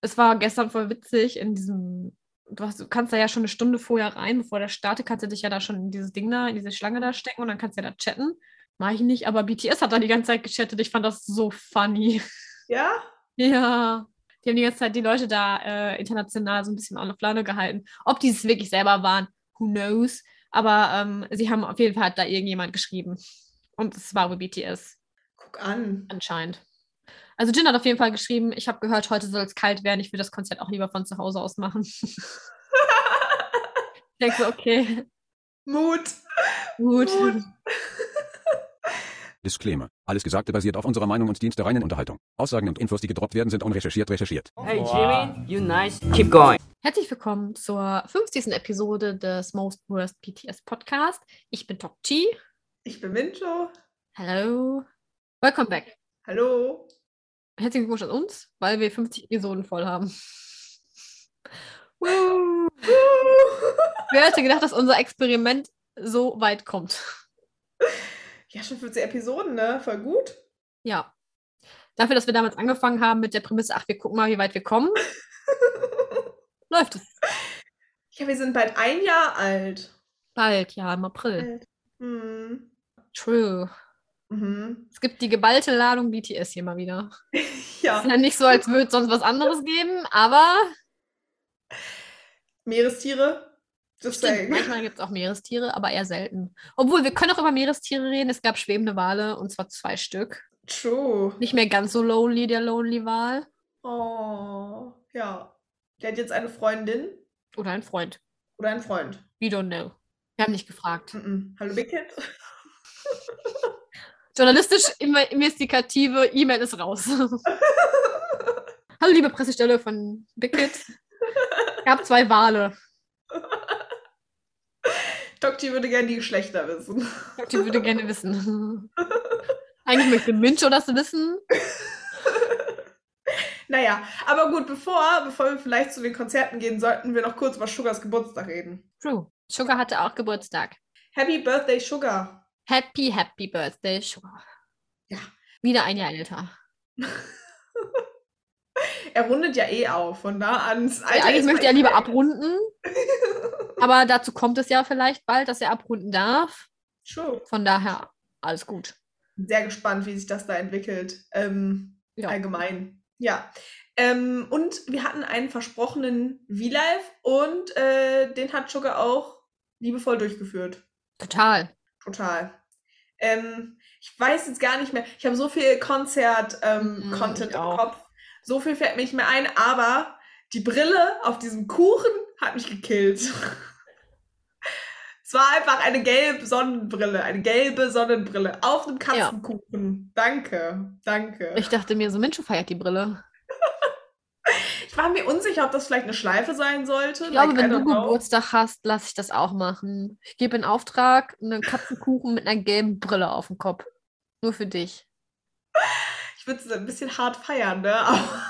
es war gestern voll witzig in diesem, du, hast, du kannst da ja schon eine Stunde vorher rein, bevor der startet, kannst du dich ja da schon in dieses Ding da, in diese Schlange da stecken und dann kannst du ja da chatten. Mach ich nicht, aber BTS hat da die ganze Zeit gechattet. Ich fand das so funny. Ja? Ja. Die haben die ganze Zeit die Leute da äh, international so ein bisschen on Laune gehalten. Ob die es wirklich selber waren, who knows. Aber ähm, sie haben auf jeden Fall da irgendjemand geschrieben. Und es war wohl BTS Guck an. anscheinend. Also Jin hat auf jeden Fall geschrieben, ich habe gehört, heute soll es kalt werden. Ich will das Konzert auch lieber von zu Hause aus machen. ich denke so, okay, Mut. gut. Mut. Disclaimer. Alles Gesagte basiert auf unserer Meinung und dient der reinen Unterhaltung. Aussagen und Infos, die gedroppt werden, sind unrecherchiert recherchiert. Hey Jimmy, you nice. Keep going. Herzlich willkommen zur 50. Episode des Most Worst BTS Podcast. Ich bin Tok Chi. Ich bin Mincho. Hello. Welcome back. Hallo. Herzlichen Glückwunsch an uns, weil wir 50 Episoden voll haben. Woo. Wer hätte gedacht, dass unser Experiment so weit kommt? Ja, schon 50 Episoden, ne? Voll gut. Ja. Dafür, dass wir damals angefangen haben mit der Prämisse, ach, wir gucken mal, wie weit wir kommen, läuft es. Ja, wir sind bald ein Jahr alt. Bald, ja, im April. Hm. True. Mhm. Es gibt die geballte Ladung BTS hier mal wieder. Ja. Ist ja nicht so, als würde es sonst was anderes geben, aber Meerestiere. Just stimmt, manchmal gibt es auch Meerestiere, aber eher selten. Obwohl, wir können auch über Meerestiere reden. Es gab schwebende Wale und zwar zwei Stück. True. Nicht mehr ganz so lonely, der Lonely Wal. Oh. Ja. Der hat jetzt eine Freundin Oder ein Freund. oder einen Freund. We don't know. Wir haben nicht gefragt. Mhm. Hallo, Big Kid. Journalistisch investigative E-Mail ist raus. Hallo, liebe Pressestelle von Big Kid. Gab zwei Wale. Dokti würde gerne die Geschlechter wissen. Ich würde gerne wissen. Eigentlich möchte Mincho das wissen. Naja, aber gut, bevor, bevor wir vielleicht zu den Konzerten gehen, sollten wir noch kurz über Sugars Geburtstag reden. True. Sugar hatte auch Geburtstag. Happy Birthday, Sugar. Happy, happy Birthday, Sugar. Ja. Wieder ein Jahr älter. Er rundet ja eh auf, von da an. das Ja, Alter eigentlich möchte er lieber abrunden, aber dazu kommt es ja vielleicht bald, dass er abrunden darf. True. Von daher alles gut. Sehr gespannt, wie sich das da entwickelt. Ähm, Ja. Allgemein. Ja. Ähm, und wir hatten einen versprochenen V-Live und äh, den hat Sugar auch liebevoll durchgeführt. Total. Total. Ähm, ich weiß jetzt gar nicht mehr. Ich habe so viel Konzert-Content ich im auch. Kopf. So viel fällt mir nicht mehr ein, aber die Brille auf diesem Kuchen hat mich gekillt. es war einfach eine gelbe Sonnenbrille, eine gelbe Sonnenbrille auf einem Ja. Katzenkuchen. Danke, danke. Ich dachte mir, so Mincho feiert die Brille. Ich war mir unsicher, ob das vielleicht eine Schleife sein sollte. Ich glaube, like, wenn du know. Geburtstag hast, lasse ich das auch machen. Ich gebe in Auftrag einen Katzenkuchen mit einer gelben Brille auf dem Kopf. Nur für dich. Ich würde es ein bisschen hart feiern, ne? Aber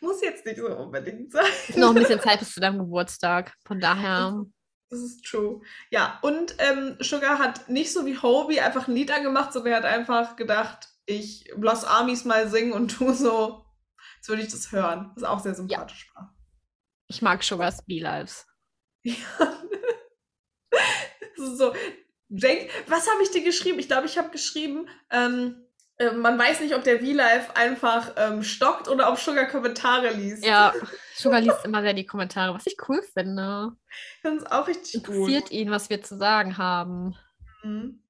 muss jetzt nicht so unbedingt sein. Ist noch ein bisschen Zeit bis zu deinem Geburtstag. Von daher. Das ist true. Ja, und ähm, Sugar hat nicht so wie Hobie einfach ein Lied angemacht, sondern er hat einfach gedacht, ich lass Armies mal singen und tu so, als würde ich das hören. Was auch sehr sympathisch war. Ich mag Sugars B-Lives. Ja. So, Jake, was habe ich dir geschrieben? Ich glaube, ich habe geschrieben, ähm, äh, man weiß nicht, ob der V-Live einfach ähm, stockt oder ob Sugar Kommentare liest. Ja, Sugar liest immer sehr die Kommentare, was ich cool finde. Das ist auch richtig gut. Interessiert ihn, was wir zu sagen haben. Mhm.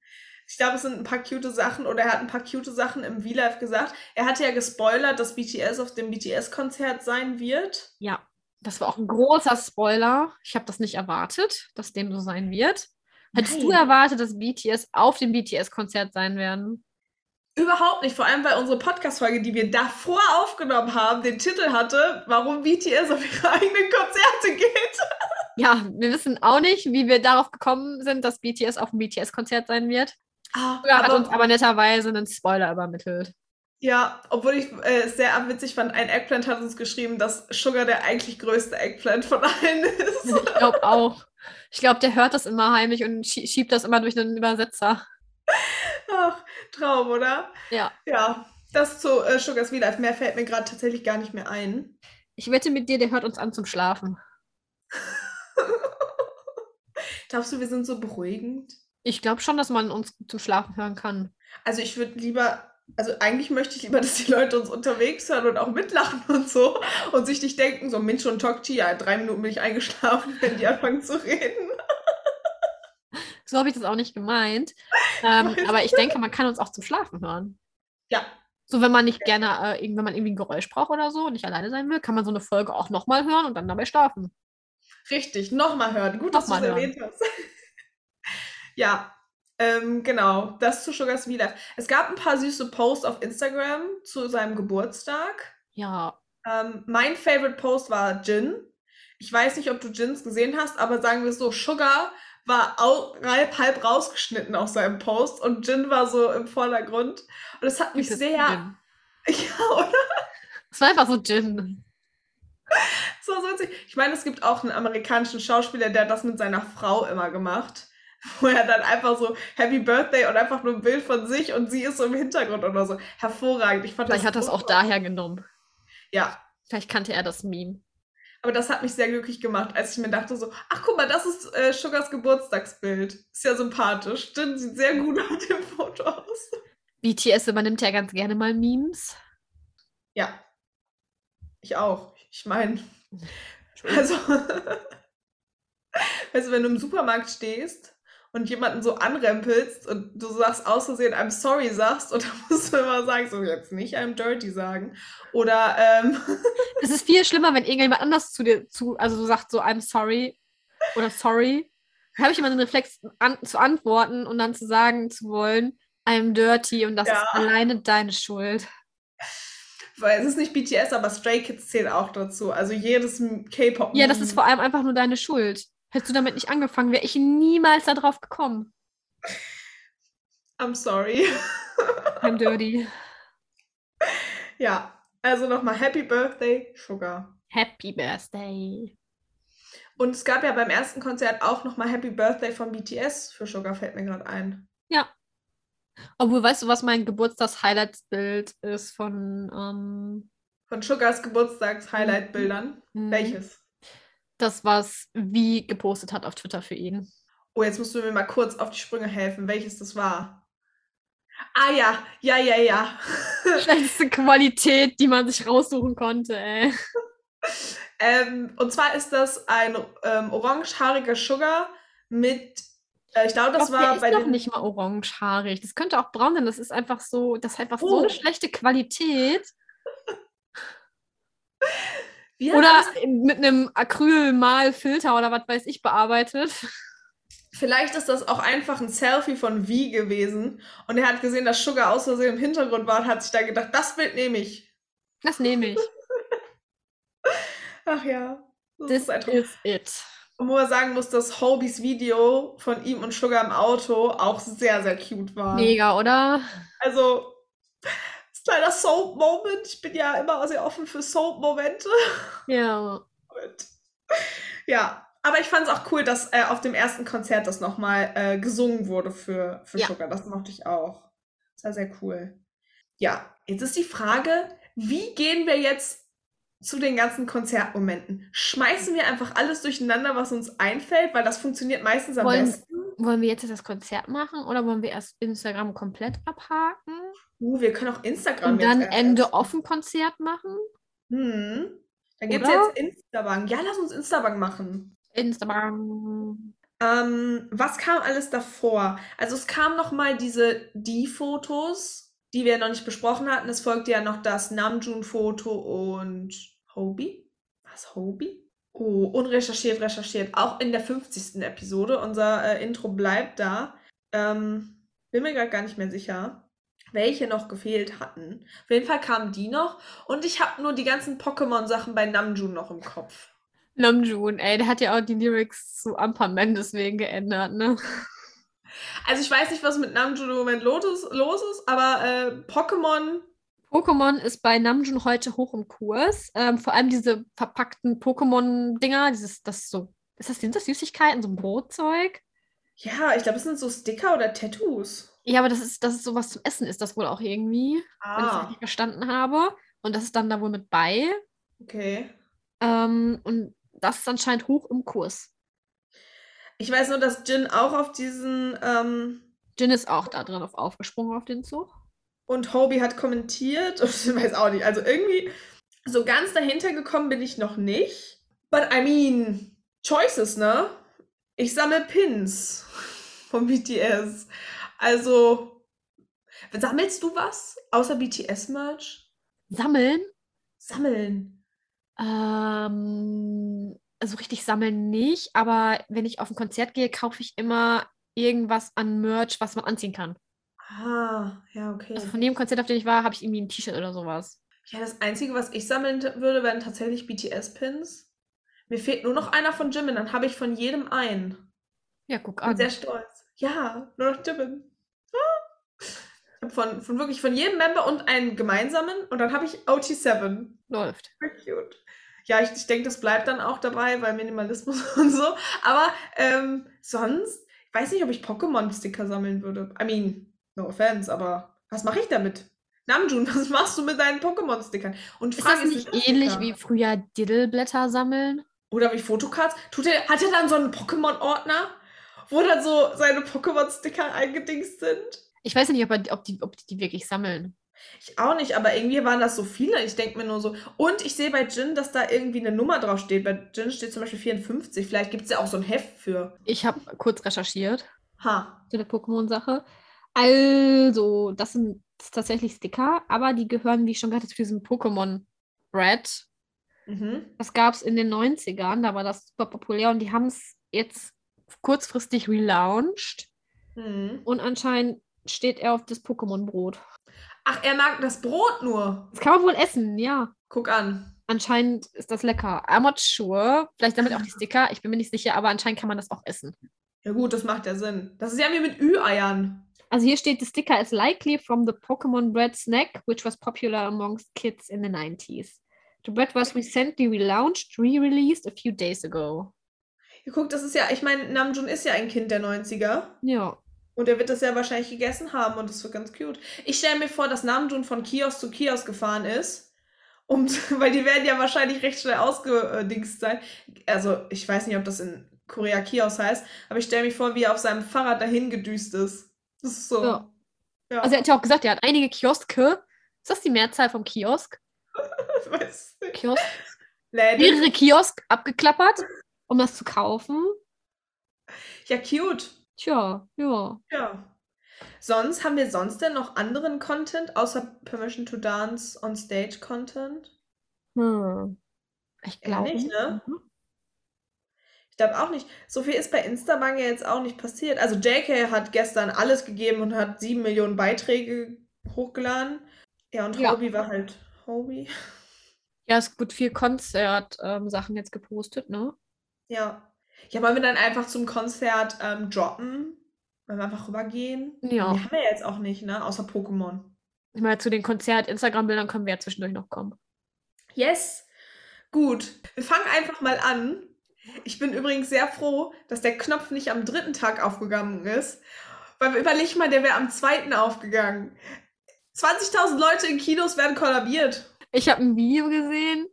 Ich glaube, es sind ein paar cute Sachen oder er hat ein paar cute Sachen im V-Live gesagt. Er hatte ja gespoilert, dass BTS auf dem BTS-Konzert sein wird. Ja, das war auch ein großer Spoiler. Ich habe das nicht erwartet, dass dem so sein wird. Hättest du Nein. erwartet, dass BTS auf dem BTS-Konzert sein werden? Überhaupt nicht, vor allem weil unsere Podcast-Folge, die wir davor aufgenommen haben, den Titel hatte, warum BTS auf ihre eigenen Konzerte geht. Ja, wir wissen auch nicht, wie wir darauf gekommen sind, dass BTS auf dem BTS-Konzert sein wird. Ah, Sugar hat uns aber, netterweise einen Spoiler übermittelt. ja, obwohl ich äh, es sehr witzig fand, ein Eggplant hat uns geschrieben, dass Sugar der eigentlich größte Eggplant von allen ist. Ich glaube auch. Ich glaube, der hört das immer heimlich und schie- schiebt das immer durch einen Übersetzer. Ach, Traum, oder? Ja. Ja, Das zu äh, Sugars V Life. Mehr fällt mir gerade tatsächlich gar nicht mehr ein. Ich wette mit dir, der hört uns an zum Schlafen. Glaubst du, wir sind so beruhigend? Ich glaube schon, dass man uns zum Schlafen hören kann. Also ich würde lieber, also eigentlich möchte ich lieber, dass die Leute uns unterwegs hören und auch mitlachen und so und sich nicht denken, so Minch und Tokchi, ja, drei Minuten bin ich eingeschlafen, wenn die anfangen zu reden. So habe ich das auch nicht gemeint. Ähm, aber ich denke, man kann uns auch zum Schlafen hören. Ja, So, wenn man nicht gerne, äh, wenn man irgendwie ein Geräusch braucht oder so und nicht alleine sein will, kann man so eine Folge auch nochmal hören und dann dabei schlafen. richtig. Nochmal hören. Gut, dass du es erwähnt hast. Ja, ähm, genau. Das zu Sugars V Life. Es gab ein paar süße Posts auf Instagram zu seinem Geburtstag. Ja, Ähm, mein Favorite Post war Jin. Ich weiß nicht, ob du Jins gesehen hast, aber sagen wir es so, Sugar war au halb, halb rausgeschnitten aus seinem Post und Jin war so im Vordergrund. Und es hat mich sehr. Gin. Ja, oder? Es war einfach so Gin. So, so. Ich meine, es gibt auch einen amerikanischen Schauspieler, der hat das mit seiner Frau immer gemacht. Wo er dann einfach so Happy Birthday und einfach nur ein Bild von sich und sie ist so im Hintergrund oder so. Hervorragend. Ich fand Vielleicht hat das auch daher genommen. Ja, Vielleicht kannte er das Meme. Aber das hat mich sehr glücklich gemacht, als ich mir dachte so, ach guck mal, das ist äh, Sugars Geburtstagsbild. Ist ja sympathisch. Stimmt, sieht sehr gut auf dem Foto aus. BTS übernimmt ja ganz gerne mal Memes. Ja. Ich auch. Ich meine, also, weißt du, wenn du im Supermarkt stehst und jemanden so anrempelst und du sagst aus Versehen I'm sorry sagst und dann musst du immer sagen, so jetzt nicht I'm dirty sagen. Oder, ähm, Es ist viel schlimmer, wenn irgendjemand anders zu dir zu, also so sagt so I'm sorry oder sorry. Dann habe ich immer den Reflex an, zu antworten und dann zu sagen zu wollen, I'm dirty und das Ja. ist alleine deine Schuld. weil es ist nicht BTS, aber Stray Kids zählt auch dazu. Also jedes K-Pop. Ja, das ist vor allem einfach nur deine Schuld. Hättest du damit nicht angefangen, wäre ich niemals darauf gekommen. I'm sorry. I'm dirty. Ja, also nochmal Happy Birthday, Sugar. Happy Birthday. Und es gab ja beim ersten Konzert auch nochmal Happy Birthday von BTS für Sugar, fällt mir gerade ein. Ja. Obwohl, weißt du, was mein Geburtstags-Highlights-Bild ist von ähm, Von Sugars Geburtstags-Highlight-Bildern. Mhm. Welches? Das, was wie gepostet hat auf Twitter für ihn? Oh, jetzt musst du mir mal kurz auf die Sprünge helfen, welches das war. Ah ja, ja, ja, ja. Schlechteste Qualität, die man sich raussuchen konnte, ey. ähm, und zwar ist das ein ähm, orangehaariger Sugar mit, äh, ich glaube, das Das war ist bei doch den nicht mal orangehaarig. Das könnte auch braun sein. Das ist einfach so, das ist einfach so Oh. eine schlechte Qualität. Wie Oder mit einem Acrylmalfilter oder was weiß ich bearbeitet. Vielleicht ist das auch einfach ein Selfie von V gewesen und er hat gesehen, dass Sugar aus Versehen im Hintergrund war und hat sich da gedacht, das Bild nehme ich. Das nehme ich. Ach ja. Das This ist is it. Und wo man sagen muss, dass Hobies Video von ihm und Sugar im Auto auch sehr, sehr cute war. Mega, oder? Also, kleiner Soap-Moment. Ich bin ja immer sehr offen für Soap-Momente. Ja. Und, ja, aber ich fand es auch cool, dass äh, auf dem ersten Konzert das nochmal äh, gesungen wurde für, für Ja. Sugar. Das mochte ich auch. Das war sehr cool. Ja, jetzt ist die Frage, wie gehen wir jetzt zu den ganzen Konzertmomenten? Schmeißen wir einfach alles durcheinander, was uns einfällt, weil das funktioniert meistens am Wollen- besten. Wollen wir jetzt das Konzert machen oder wollen wir erst Instagram komplett abhaken Uh, wir können auch Instagram und dann Ende offen Konzert machen? Hm. Dann gibt es jetzt Instabank. Ja, lass uns Instabank machen. Instagram. Ähm, was kam alles davor? Also es kam noch mal diese Die-Fotos, die wir noch nicht besprochen hatten. Es folgte ja noch das Namjoon-Foto und Hobie. Was, Hobie? Oh, unrecherchiert, recherchiert. Auch in der 50. Episode. Unser äh, Intro bleibt da. Ähm, bin mir gerade gar nicht mehr sicher, welche noch gefehlt hatten. Auf jeden Fall kamen die noch. Und ich habe nur die ganzen Pokémon-Sachen bei Namjoon noch im Kopf. Namjoon, ey, der hat ja auch die Lyrics zu Amperman deswegen geändert, ne? Also ich weiß nicht, was mit Namjoon im Moment los ist, los ist aber äh, Pokémon, Pokémon ist bei Namjoon heute hoch im Kurs. Ähm, vor allem diese verpackten Pokémon-Dinger, dieses, das so, ist das, sind das Süßigkeiten, so ein Brotzeug? ja, ich glaube, es sind so Sticker oder Tattoos. Ja, aber das ist, das ist sowas zum Essen, ist das wohl auch irgendwie, wenn ich es Ah, richtig verstanden habe. Und das ist dann da wohl mit bei. okay. Ähm, und das ist anscheinend hoch im Kurs. Ich weiß nur, dass Jin auch auf diesen ähm, Jin ist auch da drin auf aufgesprungen auf den Zug. und Hobie hat kommentiert und ich weiß auch nicht. Also irgendwie so ganz dahinter gekommen bin ich noch nicht. But I mean, Choices, ne? Ich sammle Pins von BTS. Also, sammelst du was außer BTS-Merch? Sammeln? Sammeln. Ähm, also richtig sammeln nicht, aber wenn ich auf ein Konzert gehe, kaufe ich immer irgendwas an Merch, was man anziehen kann. Ah, ja, okay. Also von dem Konzert, auf dem ich war, habe ich irgendwie ein T-Shirt oder sowas. Ja, das Einzige, was ich sammeln würde, wären tatsächlich BTS-Pins. Mir fehlt nur noch einer von Jimin, dann habe ich von jedem einen. Ja, guck Bin an. sehr stolz. Ja, nur noch Jimin. Ich habe von, von wirklich von jedem Member und einen gemeinsamen und dann habe ich OT7. Läuft. Cute. Ja, ich, ich denke, das bleibt dann auch dabei, weil Minimalismus und so. Aber ähm, sonst, ich weiß nicht, ob ich Pokémon-Sticker sammeln würde. I mean, no offense, aber was mache ich damit? Namjoon, was machst du mit deinen Pokémon-Stickern? Und Ist Frage das nicht ähnlich wie früher Diddleblätter sammeln? Oder wie Fotocards? Tut er, hat er dann so einen Pokémon-Ordner, wo dann so seine Pokémon-Sticker eingedingst sind? Ich weiß ja nicht, ob, ob, die, ob die die wirklich sammeln. Ich auch nicht, aber irgendwie waren das so viele. Ich denke mir nur so. Und ich sehe bei Jin, dass da irgendwie eine Nummer drauf steht. Bei Jin steht zum Beispiel 54. Vielleicht gibt es ja auch so ein Heft für. Ich habe kurz recherchiert Ha. zu der Pokémon-Sache. Also, das sind tatsächlich Sticker, aber die gehören, wie ich schon gesagt habe, zu diesem Pokémon Red. Mhm. Das gab es in den 90ern, da war das super populär und die haben es jetzt kurzfristig relaunched Mhm. und anscheinend steht er auf das Pokémon-Brot. Ach, er mag das Brot nur. Das kann man wohl essen, ja. Guck an. Anscheinend ist das lecker. I'm not sure. Vielleicht damit auch die Sticker. Ich bin mir nicht sicher, aber anscheinend kann man das auch essen. Ja gut, das macht ja Sinn. Das ist ja wie mit Ü-Eiern. Also hier steht, the sticker is likely from the Pokemon bread snack, which was popular amongst kids in the 90s. The bread was recently relaunched, re-released a few days ago. Ja, guck, das ist ja, ich meine, Namjoon ist ja ein Kind der 90er. Ja. Und er wird das ja wahrscheinlich gegessen haben und das wird ganz cute. Ich stelle mir vor, dass Namjoon von Kiosk zu Kiosk gefahren ist. Und, weil die werden ja wahrscheinlich recht schnell ausgedingst sein. Also, ich weiß nicht, ob das in Korea Kiosk heißt, aber ich stelle mir vor, wie er auf seinem Fahrrad dahin gedüst ist. Das ist so. Ja. Ja, Also er hat ja auch gesagt, er hat einige Kioske. Ist das die Mehrzahl vom Kiosk? ich weiß nicht. Kiosk? Läden. Mehrere Kiosk abgeklappert, um das zu kaufen. Ja, cute. Tja, ja. Ja. Sonst haben wir sonst denn noch anderen Content außer Permission to Dance on Stage Content? Hm. Ich glaube. nicht, ne? Mhm. Ich glaube auch nicht. So viel ist bei Instagram ja jetzt auch nicht passiert. Also JK hat gestern alles gegeben und hat sieben Millionen Beiträge hochgeladen. Ja, und Ja. Hobie war halt Hobie. Ja, es wird viel Konzert-Sachen jetzt gepostet, ne? Ja. Ja, wollen wir dann einfach zum Konzert ähm, droppen? Wollen wir einfach rübergehen? Ja. Die haben wir jetzt auch nicht, ne? Außer Pokémon. Ich meine, zu den Konzert-Instagram-Bildern können wir ja zwischendurch noch kommen. Yes. Gut. Wir fangen einfach mal an. Ich bin übrigens sehr froh, dass der Knopf nicht am dritten Tag aufgegangen ist. Weil überleg mal, der wäre am zweiten aufgegangen. 20.000 Leute in Kinos werden kollabiert. Ich habe ein Video gesehen.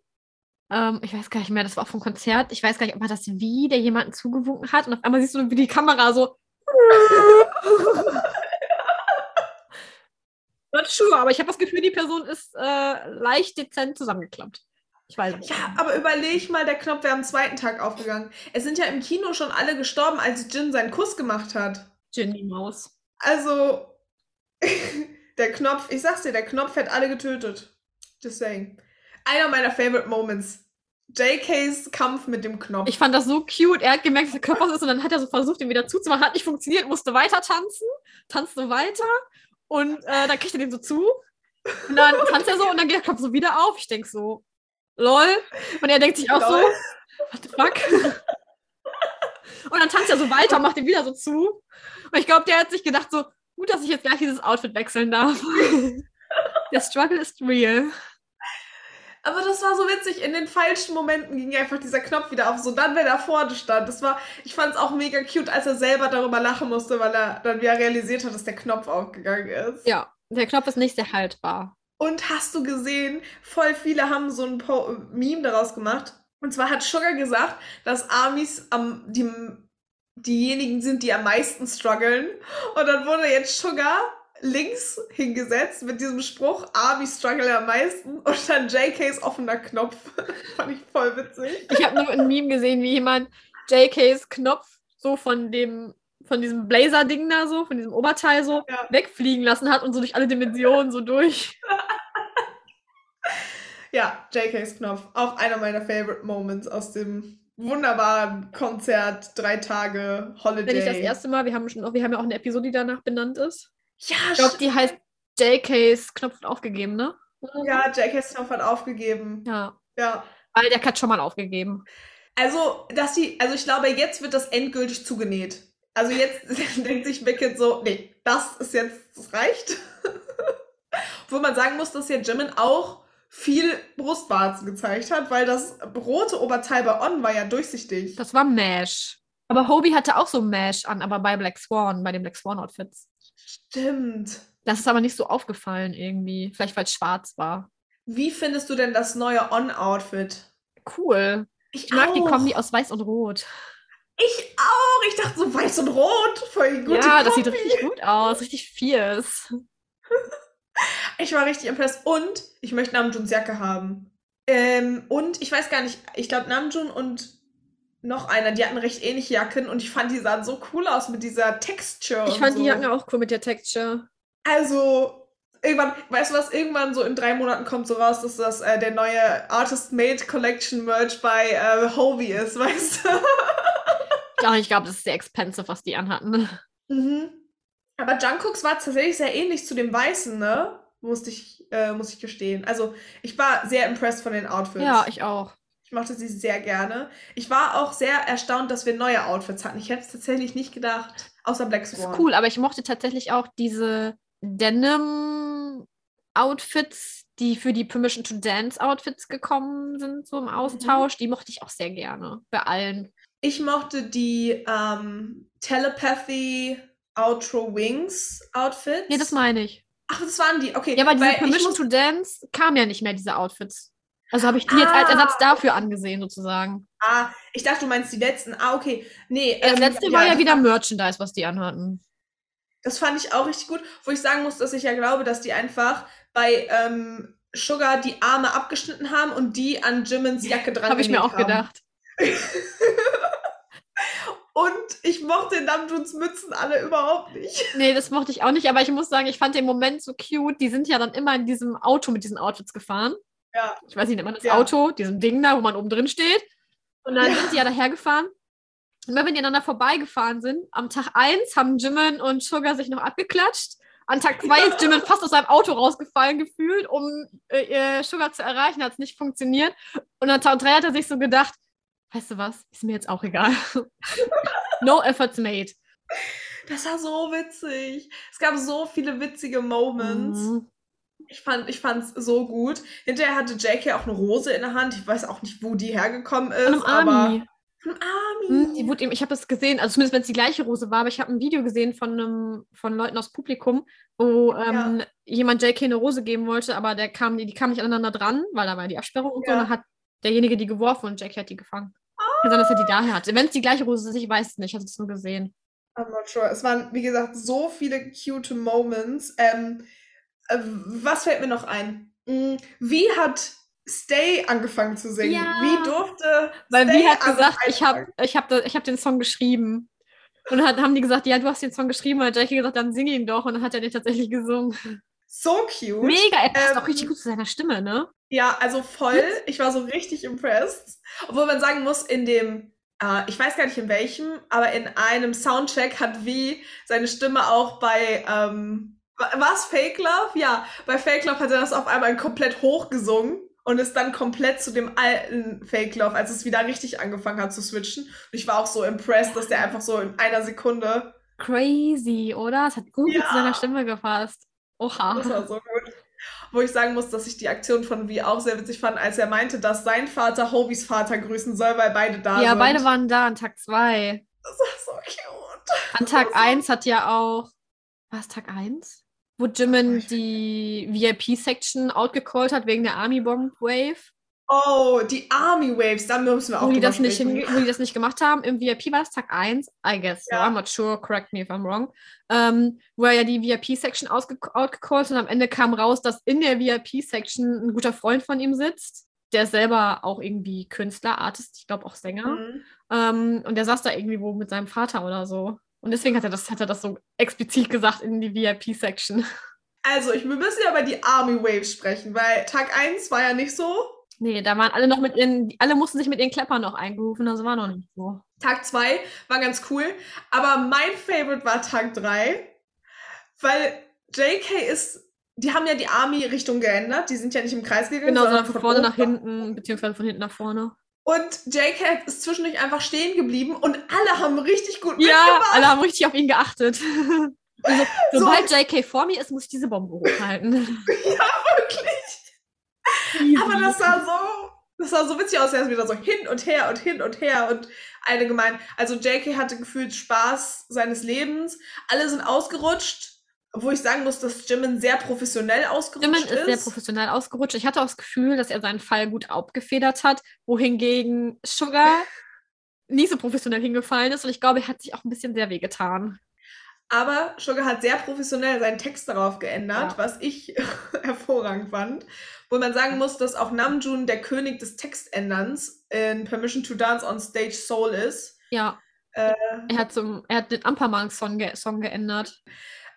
Ähm, ich weiß gar nicht mehr, das war auch vom Konzert. Ich weiß gar nicht, ob er das wie, der jemanden zugewunken hat. Und auf einmal siehst du, wie die Kamera so. Not sure, aber ich habe das Gefühl, die Person ist äh, leicht dezent zusammengeklappt. Ich weiß nicht. Ja, aber überleg mal, der Knopf wäre am zweiten Tag aufgegangen. Es sind ja im Kino schon alle gestorben, als Jin seinen Kuss gemacht hat. Ginny Maus. Also, der Knopf, ich sag's dir, der Knopf hätte alle getötet. Just saying. Einer meiner favorite Moments. JKs Kampf mit dem Knopf. Ich fand das so cute. Er hat gemerkt, dass der Körper ist und dann hat er so versucht, ihn wieder zuzumachen. Hat nicht funktioniert, musste weiter tanzen, tanzt so weiter und äh, dann kriegt er den so zu. Und dann tanzt er so und dann geht der Knopf so wieder auf. Ich denke so, lol. Und er denkt sich auch so, Lol. what the fuck? Und dann tanzt er so weiter und macht ihn wieder so zu. Und ich glaube, der hat sich gedacht so, gut, dass ich jetzt gleich dieses Outfit wechseln darf. der Struggle ist real. Aber das war so witzig. In den falschen Momenten ging einfach dieser Knopf wieder auf. So dann, wenn er vorne stand. Das war, ich fand es auch mega cute, als er selber darüber lachen musste, weil er dann wieder realisiert hat, dass der Knopf aufgegangen ist. Ja, der Knopf ist nicht sehr haltbar. Und hast du gesehen, voll viele haben so ein po Meme daraus gemacht. Und zwar hat Sugar gesagt, dass Armies am, die, diejenigen sind, die am meisten strugglen. Und dann wurde jetzt Sugar links hingesetzt mit diesem Spruch, Army struggle am meisten und dann JKs offener Knopf. Fand ich voll witzig. Ich habe nur ein Meme gesehen, wie jemand JKs Knopf so von dem von diesem Blazer-Ding da so, von diesem Oberteil so Ja. wegfliegen lassen hat und so durch alle Dimensionen so durch. Ja, JKs Knopf. Auch einer meiner Favorite Moments aus dem wunderbaren Konzert, drei Tage Holiday. Wenn ich das erste Mal, wir haben schon, wir haben ja auch eine Episode, die danach benannt ist. Ja, Ich glaube, die heißt JKs Knopf wird aufgegeben, ne? ja, JKs Knopf hat aufgegeben. Ja. Ja. Weil der hat schon mal aufgegeben. Also, dass die, also ich glaube, jetzt wird das endgültig zugenäht. Also jetzt denkt sich Beckett so, nee, das ist jetzt, das reicht. Wo man sagen muss, dass ja Jimin auch viel Brustwarzen gezeigt hat, weil das rote Oberteil bei On war ja durchsichtig. Das war Mesh. Aber Hobie hatte auch so Mesh an, aber bei Black Swan, bei den Black Swan Outfits. Stimmt. Das ist aber nicht so aufgefallen irgendwie. Vielleicht weil es schwarz war. Wie findest du denn das neue On-Outfit? Cool. Ich, Ich mag die auch. Kombi aus Weiß und Rot. Ich auch. Ich dachte so weiß und rot. Voll die gute ja, das sieht richtig gut aus. Richtig fierce. Ich war richtig impressed. Und ich möchte Namjoons Jacke haben. Ähm, und ich weiß gar nicht, ich glaube Namjoon und noch einer, die hatten recht ähnliche Jacken und ich fand, die sahen so cool aus mit dieser Texture. Ich fand so. die Jacken auch cool mit der Texture. Also, irgendwann, weißt du was, irgendwann so in drei Monaten kommt so raus, dass das äh, der neue Artist Made Collection Merch bei äh, Hobie ist, weißt du? Ich glaube, ich glaub, das ist sehr expensive, was die anhatten. Mhm. Aber Jungkooks war tatsächlich sehr ähnlich zu dem Weißen, ne? Musste ich, äh, muss ich gestehen. Also, ich war sehr impressed von den Outfits. Ja, ich auch. Ich mochte sie sehr gerne. Ich war auch sehr erstaunt, dass wir neue Outfits hatten. Ich hätte es tatsächlich nicht gedacht. Außer Black Das Swan. ist cool, aber ich mochte tatsächlich auch diese Denim-Outfits, die für die Permission to Dance-Outfits gekommen sind, so im Austausch. Die mochte ich auch sehr gerne. Bei allen. Ich mochte die ähm, Telepathy Outro Wings Outfits. Nee, das meine ich. Ach, das waren die. Okay. Ja, aber diese Permission to Dance kam ja nicht mehr, diese Outfits. Also habe ich die jetzt als Ah, Ersatz dafür angesehen, sozusagen. Ah, ich dachte, du meinst die letzten. Ah, okay. Nee, Das ähm, letzte war ja wieder Merchandise, was die anhatten. Das fand ich auch richtig gut, wo ich sagen muss, dass ich ja glaube, dass die einfach bei ähm, Sugar die Arme abgeschnitten haben und die an Jimmins Jacke dran Habe ich mir auch haben. gedacht. Und ich mochte Namjoons Mützen alle überhaupt nicht. Nee, das mochte ich auch nicht, aber ich muss sagen, ich fand den Moment so cute. Die sind ja dann immer in diesem Auto mit diesen Outfits gefahren. Ja. Ich weiß nicht, nennt man das Ja. Auto, diesem Ding da, wo man oben drin steht. Und dann Ja. sind sie ja dahergefahren. Und immer wenn die aneinander vorbeigefahren sind, am Tag 1 haben Jimin und Sugar sich noch abgeklatscht. An Tag 2 ist Jimin fast aus seinem Auto rausgefallen gefühlt, um äh, ihr Sugar zu erreichen, hat es nicht funktioniert. Und an Tag 3 hat er sich so gedacht, weißt du was, ist mir jetzt auch egal. no efforts made. Das war so witzig. Es gab so viele witzige Moments. Mhm. Ich fand ich fand's so gut. Hinterher hatte JK auch eine Rose in der Hand. Ich weiß auch nicht, wo die hergekommen ist. Von aber Army. Von Army. Die wurde ihm, ich habe das gesehen, also zumindest wenn es die gleiche Rose war, aber ich habe ein Video gesehen von, einem, von Leuten aus Publikum, wo ähm, jemand JK eine Rose geben wollte, aber der kam, die, die kamen nicht aneinander dran, weil da war die Absperrung und so, Ja. und dann hat derjenige die geworfen und JK hat die gefangen. Kann sein, dass er die daher hatte. Wenn es die gleiche Rose ist, ich weiß es nicht, ich hatte es nur gesehen. I'm not sure. Es waren, wie gesagt, so viele cute Moments. Ähm, äh, was fällt mir noch ein? Mm, Wie hat Stay angefangen zu singen? Ja. Wie durfte Weil Stay wie hat gesagt, ich habe ich hab, ich hab den Song geschrieben. Und dann hat, haben die gesagt, ja, du hast den Song geschrieben, und hat JK gesagt, dann sing ihn doch. Und dann hat er den tatsächlich gesungen. So cute. Mega, er passt Ähm, auch richtig gut zu seiner Stimme, ne? Ja, also voll. Ich war so richtig impressed. Obwohl man sagen muss, in dem, äh, ich weiß gar nicht in welchem, aber in einem Soundcheck hat wie seine Stimme auch bei, ähm, war es Fake Love? Ja, bei Fake Love hat er das auf einmal komplett hochgesungen und ist dann komplett zu dem alten Fake Love, als es wieder richtig angefangen hat zu switchen. Und ich war auch so impressed, dass der einfach so in einer Sekunde, Crazy, oder? Es hat gut Ja. zu seiner Stimme gepasst. Oha. das war so gut. Wo ich sagen muss, dass ich die Aktion von Wie auch sehr witzig fand, als er meinte, dass sein Vater Hobys Vater grüßen soll, weil beide da ja, sind. beide waren da an Tag 2. Das war so cute. An Tag 1 hat ja auch. War es Tag 1? Wo Jimin die VIP-Section outgecallt hat wegen der Army Bomb Wave. Oh, die Army Waves, da müssen wir auch Wo die, das nicht hin, wo die das nicht gemacht haben. Im VIP war es Tag 1, I guess. So, Ja. I'm not sure, correct me if I'm wrong. Ähm, wo er ja die VIP-Section outgecallt hat und am Ende kam raus, dass in der VIP-Section ein guter Freund von ihm sitzt. Der ist selber auch irgendwie Künstler, Artist, ich glaube auch Sänger. Mhm. Ähm, und der saß da irgendwie wo mit seinem Vater oder so. Und deswegen hat er das, hat er das so explizit gesagt in die VIP-Section. Also, ich, wir müssen ja über die Army Waves sprechen, weil Tag 1 war ja nicht so. Nee, da waren alle noch mit ihren, alle mussten sich mit ihren Kleppern noch eingerufen, das war noch nicht so. Tag 2 war ganz cool, aber mein Favorite war Tag 3, weil JK ist, die haben ja die Army-Richtung geändert, die sind ja nicht im Kreis gegangen, Genau, sondern von vorne nach hinten, beziehungsweise von hinten nach vorne. Und JK ist zwischendurch einfach stehen geblieben und alle haben richtig gut Ja, mitgemacht. alle haben richtig auf ihn geachtet. Also, So. sobald JK vor mir ist, muss ich diese Bombe hochhalten. Ja, wirklich. Aber das sah so, das sah so witzig aus, er ist wieder so hin und her und hin und her und eine gemeint, also JK hatte gefühlt Spaß seines Lebens, alle sind ausgerutscht, wo ich sagen muss, dass Jimin sehr professionell ausgerutscht Jimin ist sehr professionell ausgerutscht. Ich hatte auch das Gefühl, dass er seinen Fall gut abgefedert hat, wohingegen Sugar nie so professionell hingefallen ist und ich glaube, er hat sich auch ein bisschen sehr wehgetan. Aber Sugar hat sehr professionell seinen Text darauf geändert, Ja. was ich hervorragend fand. Wo man sagen muss, dass auch Namjoon der König des Textänderns in Permission to Dance on Stage Soul ist. Ja. Äh, Er hat, zum, er hat den Ampermann-Song ge Song geändert.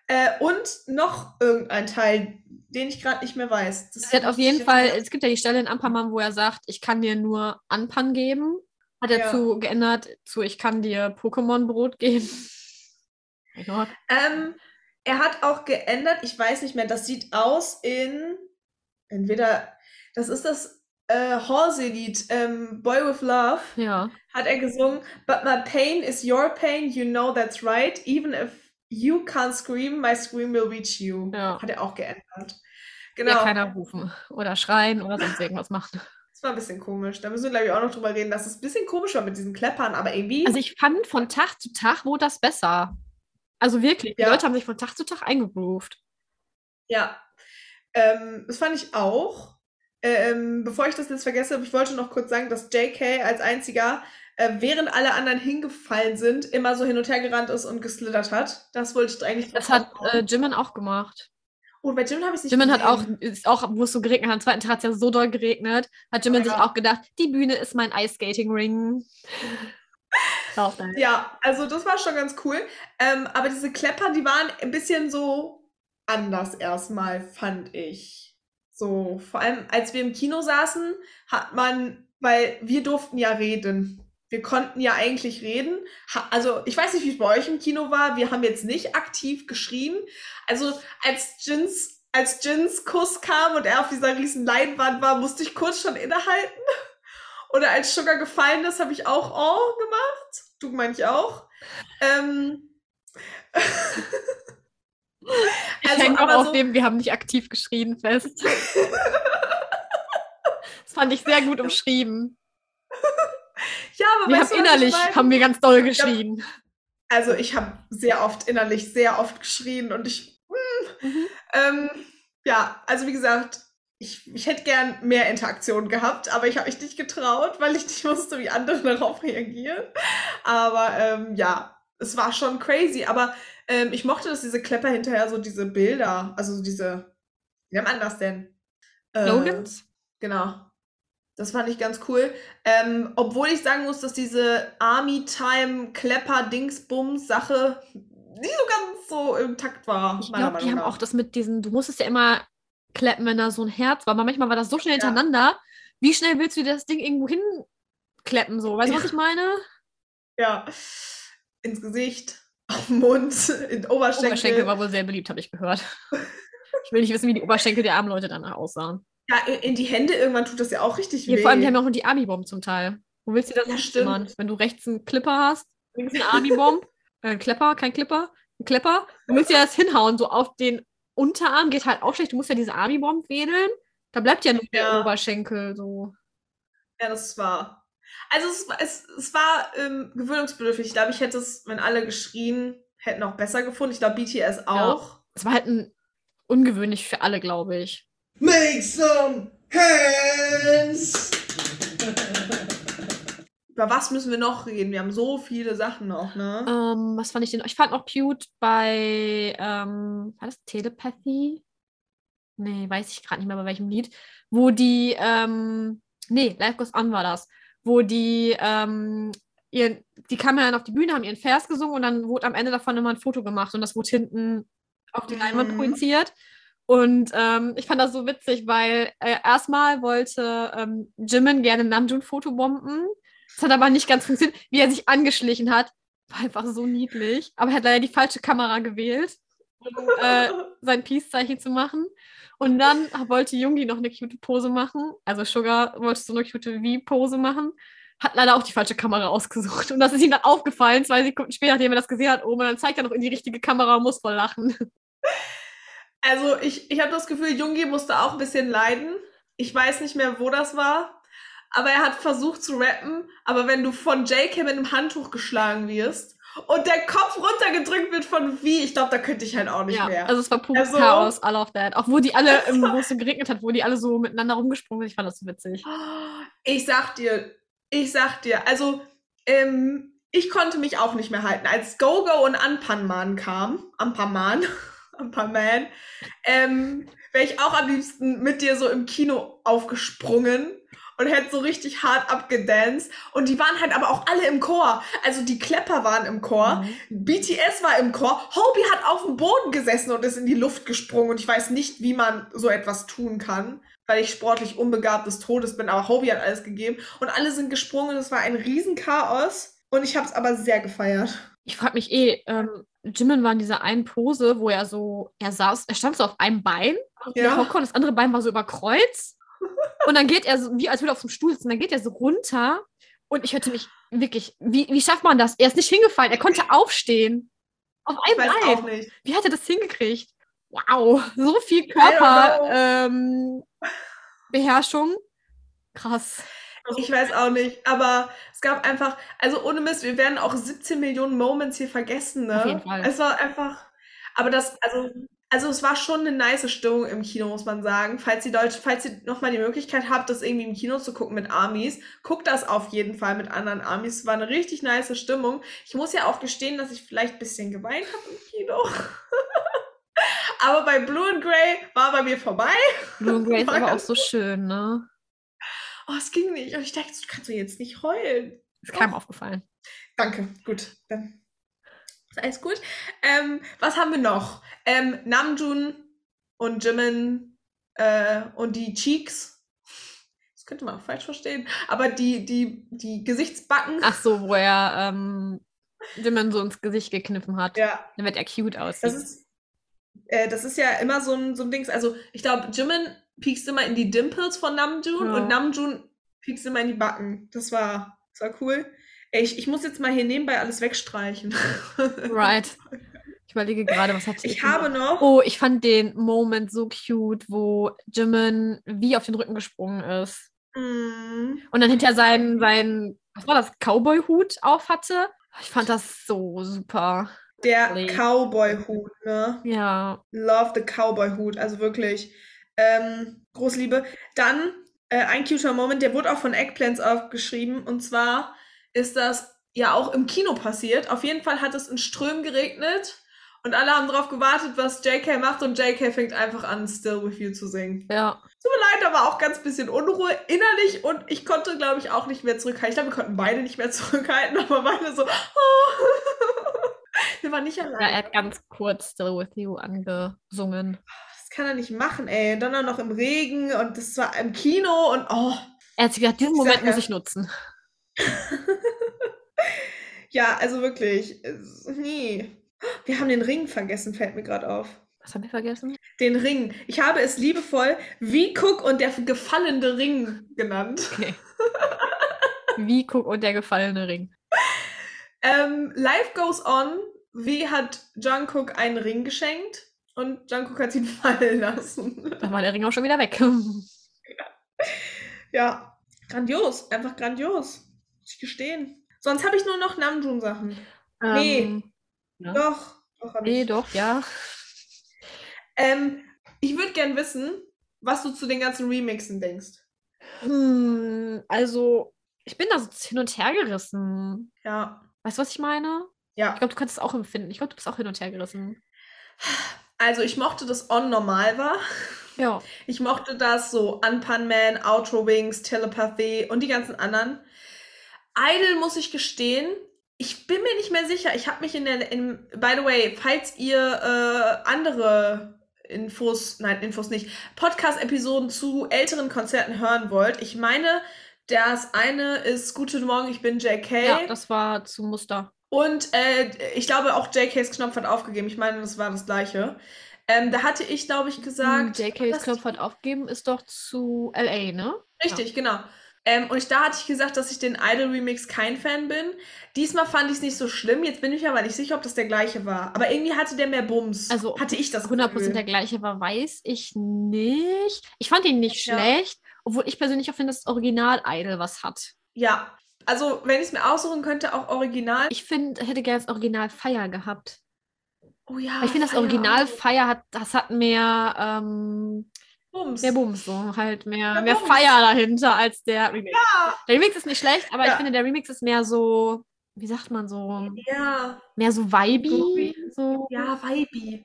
Äh, und noch irgendein Teil, den ich gerade nicht mehr weiß. Das Er hat auf jeden Fall, es gibt ja die Stelle in Ampermann, wo er sagt, ich kann dir nur Anpan geben. Hat er Ja. zu geändert zu, ich kann dir Pokémon-Brot geben. Ähm, er hat auch geändert, ich weiß nicht mehr, das sieht aus in entweder, das ist das äh, Halsey-Lied, ähm, Boy with Love, Ja. hat er gesungen, But my pain is your pain, you know that's right, even if you can't scream, my scream will reach you. Ja. Hat er auch geändert. Ja, Genau, keiner rufen oder schreien oder sonst irgendwas machen. das war ein bisschen komisch. Da müssen wir, glaube ich, auch noch drüber reden, dass es ein bisschen komisch war mit diesen Kleppern, aber irgendwie. Also ich fand, von Tag zu Tag wurde das besser. Also wirklich, die Ja. Leute haben sich von Tag zu Tag eingegroovt. Ja, ähm, das fand ich auch. Ähm, bevor ich das jetzt vergesse, ich wollte noch kurz sagen, dass JK als einziger, äh, während alle anderen hingefallen sind, immer so hin und her gerannt ist und geslittert hat. Das wollte ich eigentlich Das hat äh, Jimin auch gemacht. Und bei Jimin habe ich es nicht Jimin hat auch, gesehen. ist auch, wo es so geregnet hat, am zweiten Tag hat es ja so doll geregnet, hat Jimin sich Ja. auch gedacht, die Bühne ist mein Ice-Skating-Ring. Ja, also das war schon ganz cool. Ähm, aber diese Klepper, die waren ein bisschen so anders erstmal, fand ich. So, vor allem als wir im Kino saßen, hat man, weil wir durften ja reden. Wir konnten ja eigentlich reden. Also, ich weiß nicht, wie es bei euch im Kino war. Wir haben jetzt nicht aktiv geschrien. Also, als Jins, als Jins Kuss kam und er auf dieser riesen Leinwand war, musste ich kurz schon innehalten. Oder als Sugar gefallen ist, habe ich auch Oh gemacht. Du meinst auch. Ähm, Ich also, hänge auch auf so- dem, wir haben nicht aktiv geschrien fest. Das fand ich sehr gut umschrieben. Ja, aber Wir haben du, innerlich, haben wir ganz doll geschrien. Also ich habe sehr oft innerlich sehr oft geschrien und ich. Mm, ähm, ja, also wie gesagt, ich, ich hätte gern mehr Interaktion gehabt, aber ich habe mich nicht getraut, weil ich nicht wusste, wie andere darauf reagieren. Aber ähm, ja, es war schon crazy. Aber ähm, ich mochte, dass diese Klepper hinterher so diese Bilder, also diese, wie nennt man das denn? Äh, Slogans? Genau. Das fand ich ganz cool. Ähm, obwohl ich sagen muss, dass diese Army-Time-Klepper-Dingsbums-Sache nicht so ganz so im Takt war. Ich glaube, die haben auch das mit diesen, du musstest ja immer kleppen, wenn da so ein Herz war, aber manchmal war das so schnell Ja. hintereinander. Wie schnell willst du dir das Ding irgendwo hinkleppen? So? Weißt du, was ich meine? Ja. Ins Gesicht, auf den Mund, in den Oberschenkel. Oberschenkel war wohl sehr beliebt, habe ich gehört. Ich will nicht wissen, wie die Oberschenkel der armen Leute danach aussahen. Ja, in- die Hände irgendwann tut das ja auch richtig Hier, weh. vor allem, die haben ja auch die Army-Bomb zum Teil. Wo willst du das Ja, stimmt. Wenn du rechts einen Clipper hast, links eine Army-Bomb, äh, ein Klepper, kein Clipper, ein Klepper, du willst ja das hinhauen, so auf den Unterarm geht halt auch schlecht. Du musst ja diese Army-Bomb wedeln. Da bleibt ja nur der Ja. Oberschenkel so. Ja, das war. Also es, war- es, es war ähm, gewöhnungsbedürftig. Ich glaube, ich hätte es, wenn alle geschrien hätten, auch besser gefunden. Ich glaube, BTS auch. Es war halt ein ungewöhnlich für alle, glaube ich. Make some hands! Über was müssen wir noch reden? Wir haben so viele Sachen noch, ne? Ähm, was fand ich denn? Ich fand noch cute bei, ähm, war das Telepathy? Nee, weiß ich gerade nicht mehr bei welchem Lied. Wo die, ähm, nee, Life Goes On war das. Wo die, ähm, ihren, die kamen dann auf die Bühne, haben ihren Vers gesungen und dann wurde am Ende davon immer ein Foto gemacht und das wurde hinten auf die Leinwand Mhm. projiziert. Und ähm, ich fand das so witzig, weil äh, erstmal wollte ähm, Jimin gerne Namjoon fotobomben. Das hat aber nicht ganz funktioniert. Wie er sich angeschlichen hat, war einfach so niedlich. Aber er hat leider die falsche Kamera gewählt, um äh, sein Peace-Zeichen zu machen. Und dann wollte Jungi noch eine cute Pose machen. Also Sugar wollte so eine cute V-Pose machen. Hat leider auch die falsche Kamera ausgesucht. Und das ist ihm dann aufgefallen, zwei Sekunden später, nachdem er das gesehen hat, oben. Und dann zeigt er noch in die richtige Kamera und muss voll lachen. Also ich, ich habe das Gefühl, Jungi musste auch ein bisschen leiden. Ich weiß nicht mehr, wo das war. Aber er hat versucht zu rappen. Aber wenn du von JK mit einem Handtuch geschlagen wirst und der Kopf runtergedrückt wird von V, ich glaube, da könnte ich halt auch nicht ja, mehr. also es war pures Also- Chaos, all of that. Auch wo die alle, wo es so geregnet hat, wo die alle so miteinander rumgesprungen sind. Ich fand das so witzig. Ich sag dir, ich sag dir, also ähm, ich konnte mich auch nicht mehr halten. Als Go-Go und Anpanman kam, Anpanman, Anpanman, ähm, wäre ich auch am liebsten mit dir so im Kino aufgesprungen und hätte so richtig hart abgedanced. Und die waren halt aber auch alle im Chor. Also die Klepper waren im Chor. Mhm. BTS war im Chor. Hobie hat auf dem Boden gesessen und ist in die Luft gesprungen. Und ich weiß nicht, wie man so etwas tun kann, weil ich sportlich unbegabt des Todes bin. Aber Hobie hat alles gegeben. Und alle sind gesprungen. Es war ein Riesenchaos. Und ich habe es aber sehr gefeiert. Ich frage mich eh, ähm, Jimin war in dieser einen Pose, wo er so, er saß, er stand so auf einem Bein, Ja. und das andere Bein war so über Kreuz. Und dann geht er so, wie als würde er auf dem Stuhl sitzen, dann geht er so runter. Und ich hätte mich wirklich, wie, wie schafft man das? Er ist nicht hingefallen, er konnte aufstehen. Auf einem weiß auch Bein. nicht. Wie hat er das hingekriegt? Wow, so viel. Körperbeherrschung. Beherrschung. Krass. Ich weiß auch nicht. Aber es gab einfach, also ohne Mist, wir werden auch 17 Millionen Moments hier vergessen, ne? Auf jeden Fall. Es war einfach, aber das, also, also es war schon eine nice Stimmung im Kino, muss man sagen. Falls ihr Deutsch, falls ihr nochmal die Möglichkeit habt, das irgendwie im Kino zu gucken mit Amis, guckt das auf jeden Fall mit anderen Amis. Es war eine richtig nice Stimmung. Ich muss ja auch gestehen, dass ich vielleicht ein bisschen geweint habe im Kino. aber bei Blue and Grey war bei mir vorbei. Blue and Grey ist War aber auch so schön, ne? Oh, es ging nicht. Und ich dachte, du kannst doch jetzt nicht heulen. Ist keinem aufgefallen. Danke, gut. Dann ist alles gut. Ähm, was haben wir noch? Ähm, Namjoon und Jimin äh, und die Cheeks. Das könnte man auch falsch verstehen. Aber die, die, die Gesichtsbacken. Ach so, wo er ähm, Jimin so ins Gesicht gekniffen hat. Ja, Damit er cute aussieht. das ist, äh, das ist ja immer so ein, so ein Dings. Also, ich glaube, Jimin piekst immer in die Dimples von Namjoon Ja. und Namjoon piekst immer in die Backen. Das war, das war cool. Ey, ich, ich muss jetzt mal hier nebenbei alles wegstreichen. right. Ich überlege gerade, was hatte ich. Ich habe noch. Oh, ich fand den Moment so cute, wo Jimin wie auf den Rücken gesprungen ist. Mm, Und dann hinter seinen, seinen was war das, Cowboy-Hut auf hatte. Ich fand das so super. Der. Cowboy-Hut, ne? Ja. Love the Cowboy-Hut, also wirklich. Ähm, Großliebe. Dann äh, ein cuter Moment, der wurde auch von Eggplants aufgeschrieben. Und zwar ist das ja auch im Kino passiert. Auf jeden Fall hat es in Strömen geregnet. Und alle haben darauf gewartet, was JK macht. Und JK fängt einfach an, Still With You zu singen. Ja. Tut mir leid, da war auch ganz bisschen Unruhe innerlich. Und ich konnte, glaube ich, auch nicht mehr zurückhalten. Ich glaube, wir konnten beide nicht mehr zurückhalten. Aber beide so, oh. wir waren nicht ja, allein. er hat ganz kurz Still With You angesungen. Kann er nicht machen, ey. Dann auch noch im Regen und das war im Kino und oh. Er hat sich gedacht, diesen Moment muss ich nutzen. Ja, also wirklich. Nee. Wir haben den Ring vergessen, fällt mir gerade auf. Was haben wir vergessen? Den Ring. Ich habe es liebevoll wie Cook und der gefallene Ring genannt. Okay. Wie Cook und der gefallene Ring. Ähm, Life Goes On. Wie hat Jungkook einen Ring geschenkt? Und Jungkook hat ihn fallen lassen. Dann war der Ring auch schon wieder weg. Ja, grandios, einfach grandios. Muss ich gestehen. Sonst habe ich nur noch Namjoon-Sachen. Nee. Ähm, ja. Doch, doch Nee, doch, ja. Ähm, ich würde gern wissen, was du zu den ganzen Remixen denkst. Hm, also, ich bin da so hin und her gerissen. Ja, Weißt du, was ich meine? ja. Ich glaube, du kannst es auch empfinden. Ich glaube, du bist auch hin und her gerissen. Also ich mochte, dass On normal war. Ja. Ich mochte das so Unpan Man, Outro Wings, Telepathy und die ganzen anderen. Idol muss ich gestehen, ich bin mir nicht mehr sicher. Ich habe mich in der, in, by the way, falls ihr äh, andere Infos, nein, Infos nicht, Podcast-Episoden zu älteren Konzerten hören wollt, ich meine, das eine ist Guten Morgen, ich bin JK. Ja, das war zu Muster. Und äh, ich glaube, auch JKs Knopf hat aufgegeben. Ich meine, das war das gleiche. Ähm, da hatte ich, glaube ich, gesagt. Hm, JK's Knopf hat aufgegeben, ist doch zu LA, ne? Richtig, genau. Ähm, und ich, da hatte ich gesagt, dass ich den Idol Remix kein Fan bin. Diesmal fand ich es nicht so schlimm. Jetzt bin ich aber nicht sicher, ob das der gleiche war. Aber irgendwie hatte der mehr Bums. Also, hatte ich das 100% Gefühl. der gleiche war, weiß ich nicht. Ich fand ihn nicht Ja. schlecht, obwohl ich persönlich auch finde, dass das Original-Idol was hat. Ja. Also, wenn ich es mir aussuchen könnte, auch original. Ich finde, hätte gerne das Original Fire gehabt. oh ja. Ich finde, das Original. Fire hat, das hat mehr, ähm, Bums. mehr Bums, so halt mehr, Mehr mehr Bums. Fire dahinter als der Remix. Ja. Der Remix ist nicht schlecht, aber ich Ja. finde, der Remix ist mehr so, wie sagt man so, Ja. mehr so vibey. So. Ja, Vibe.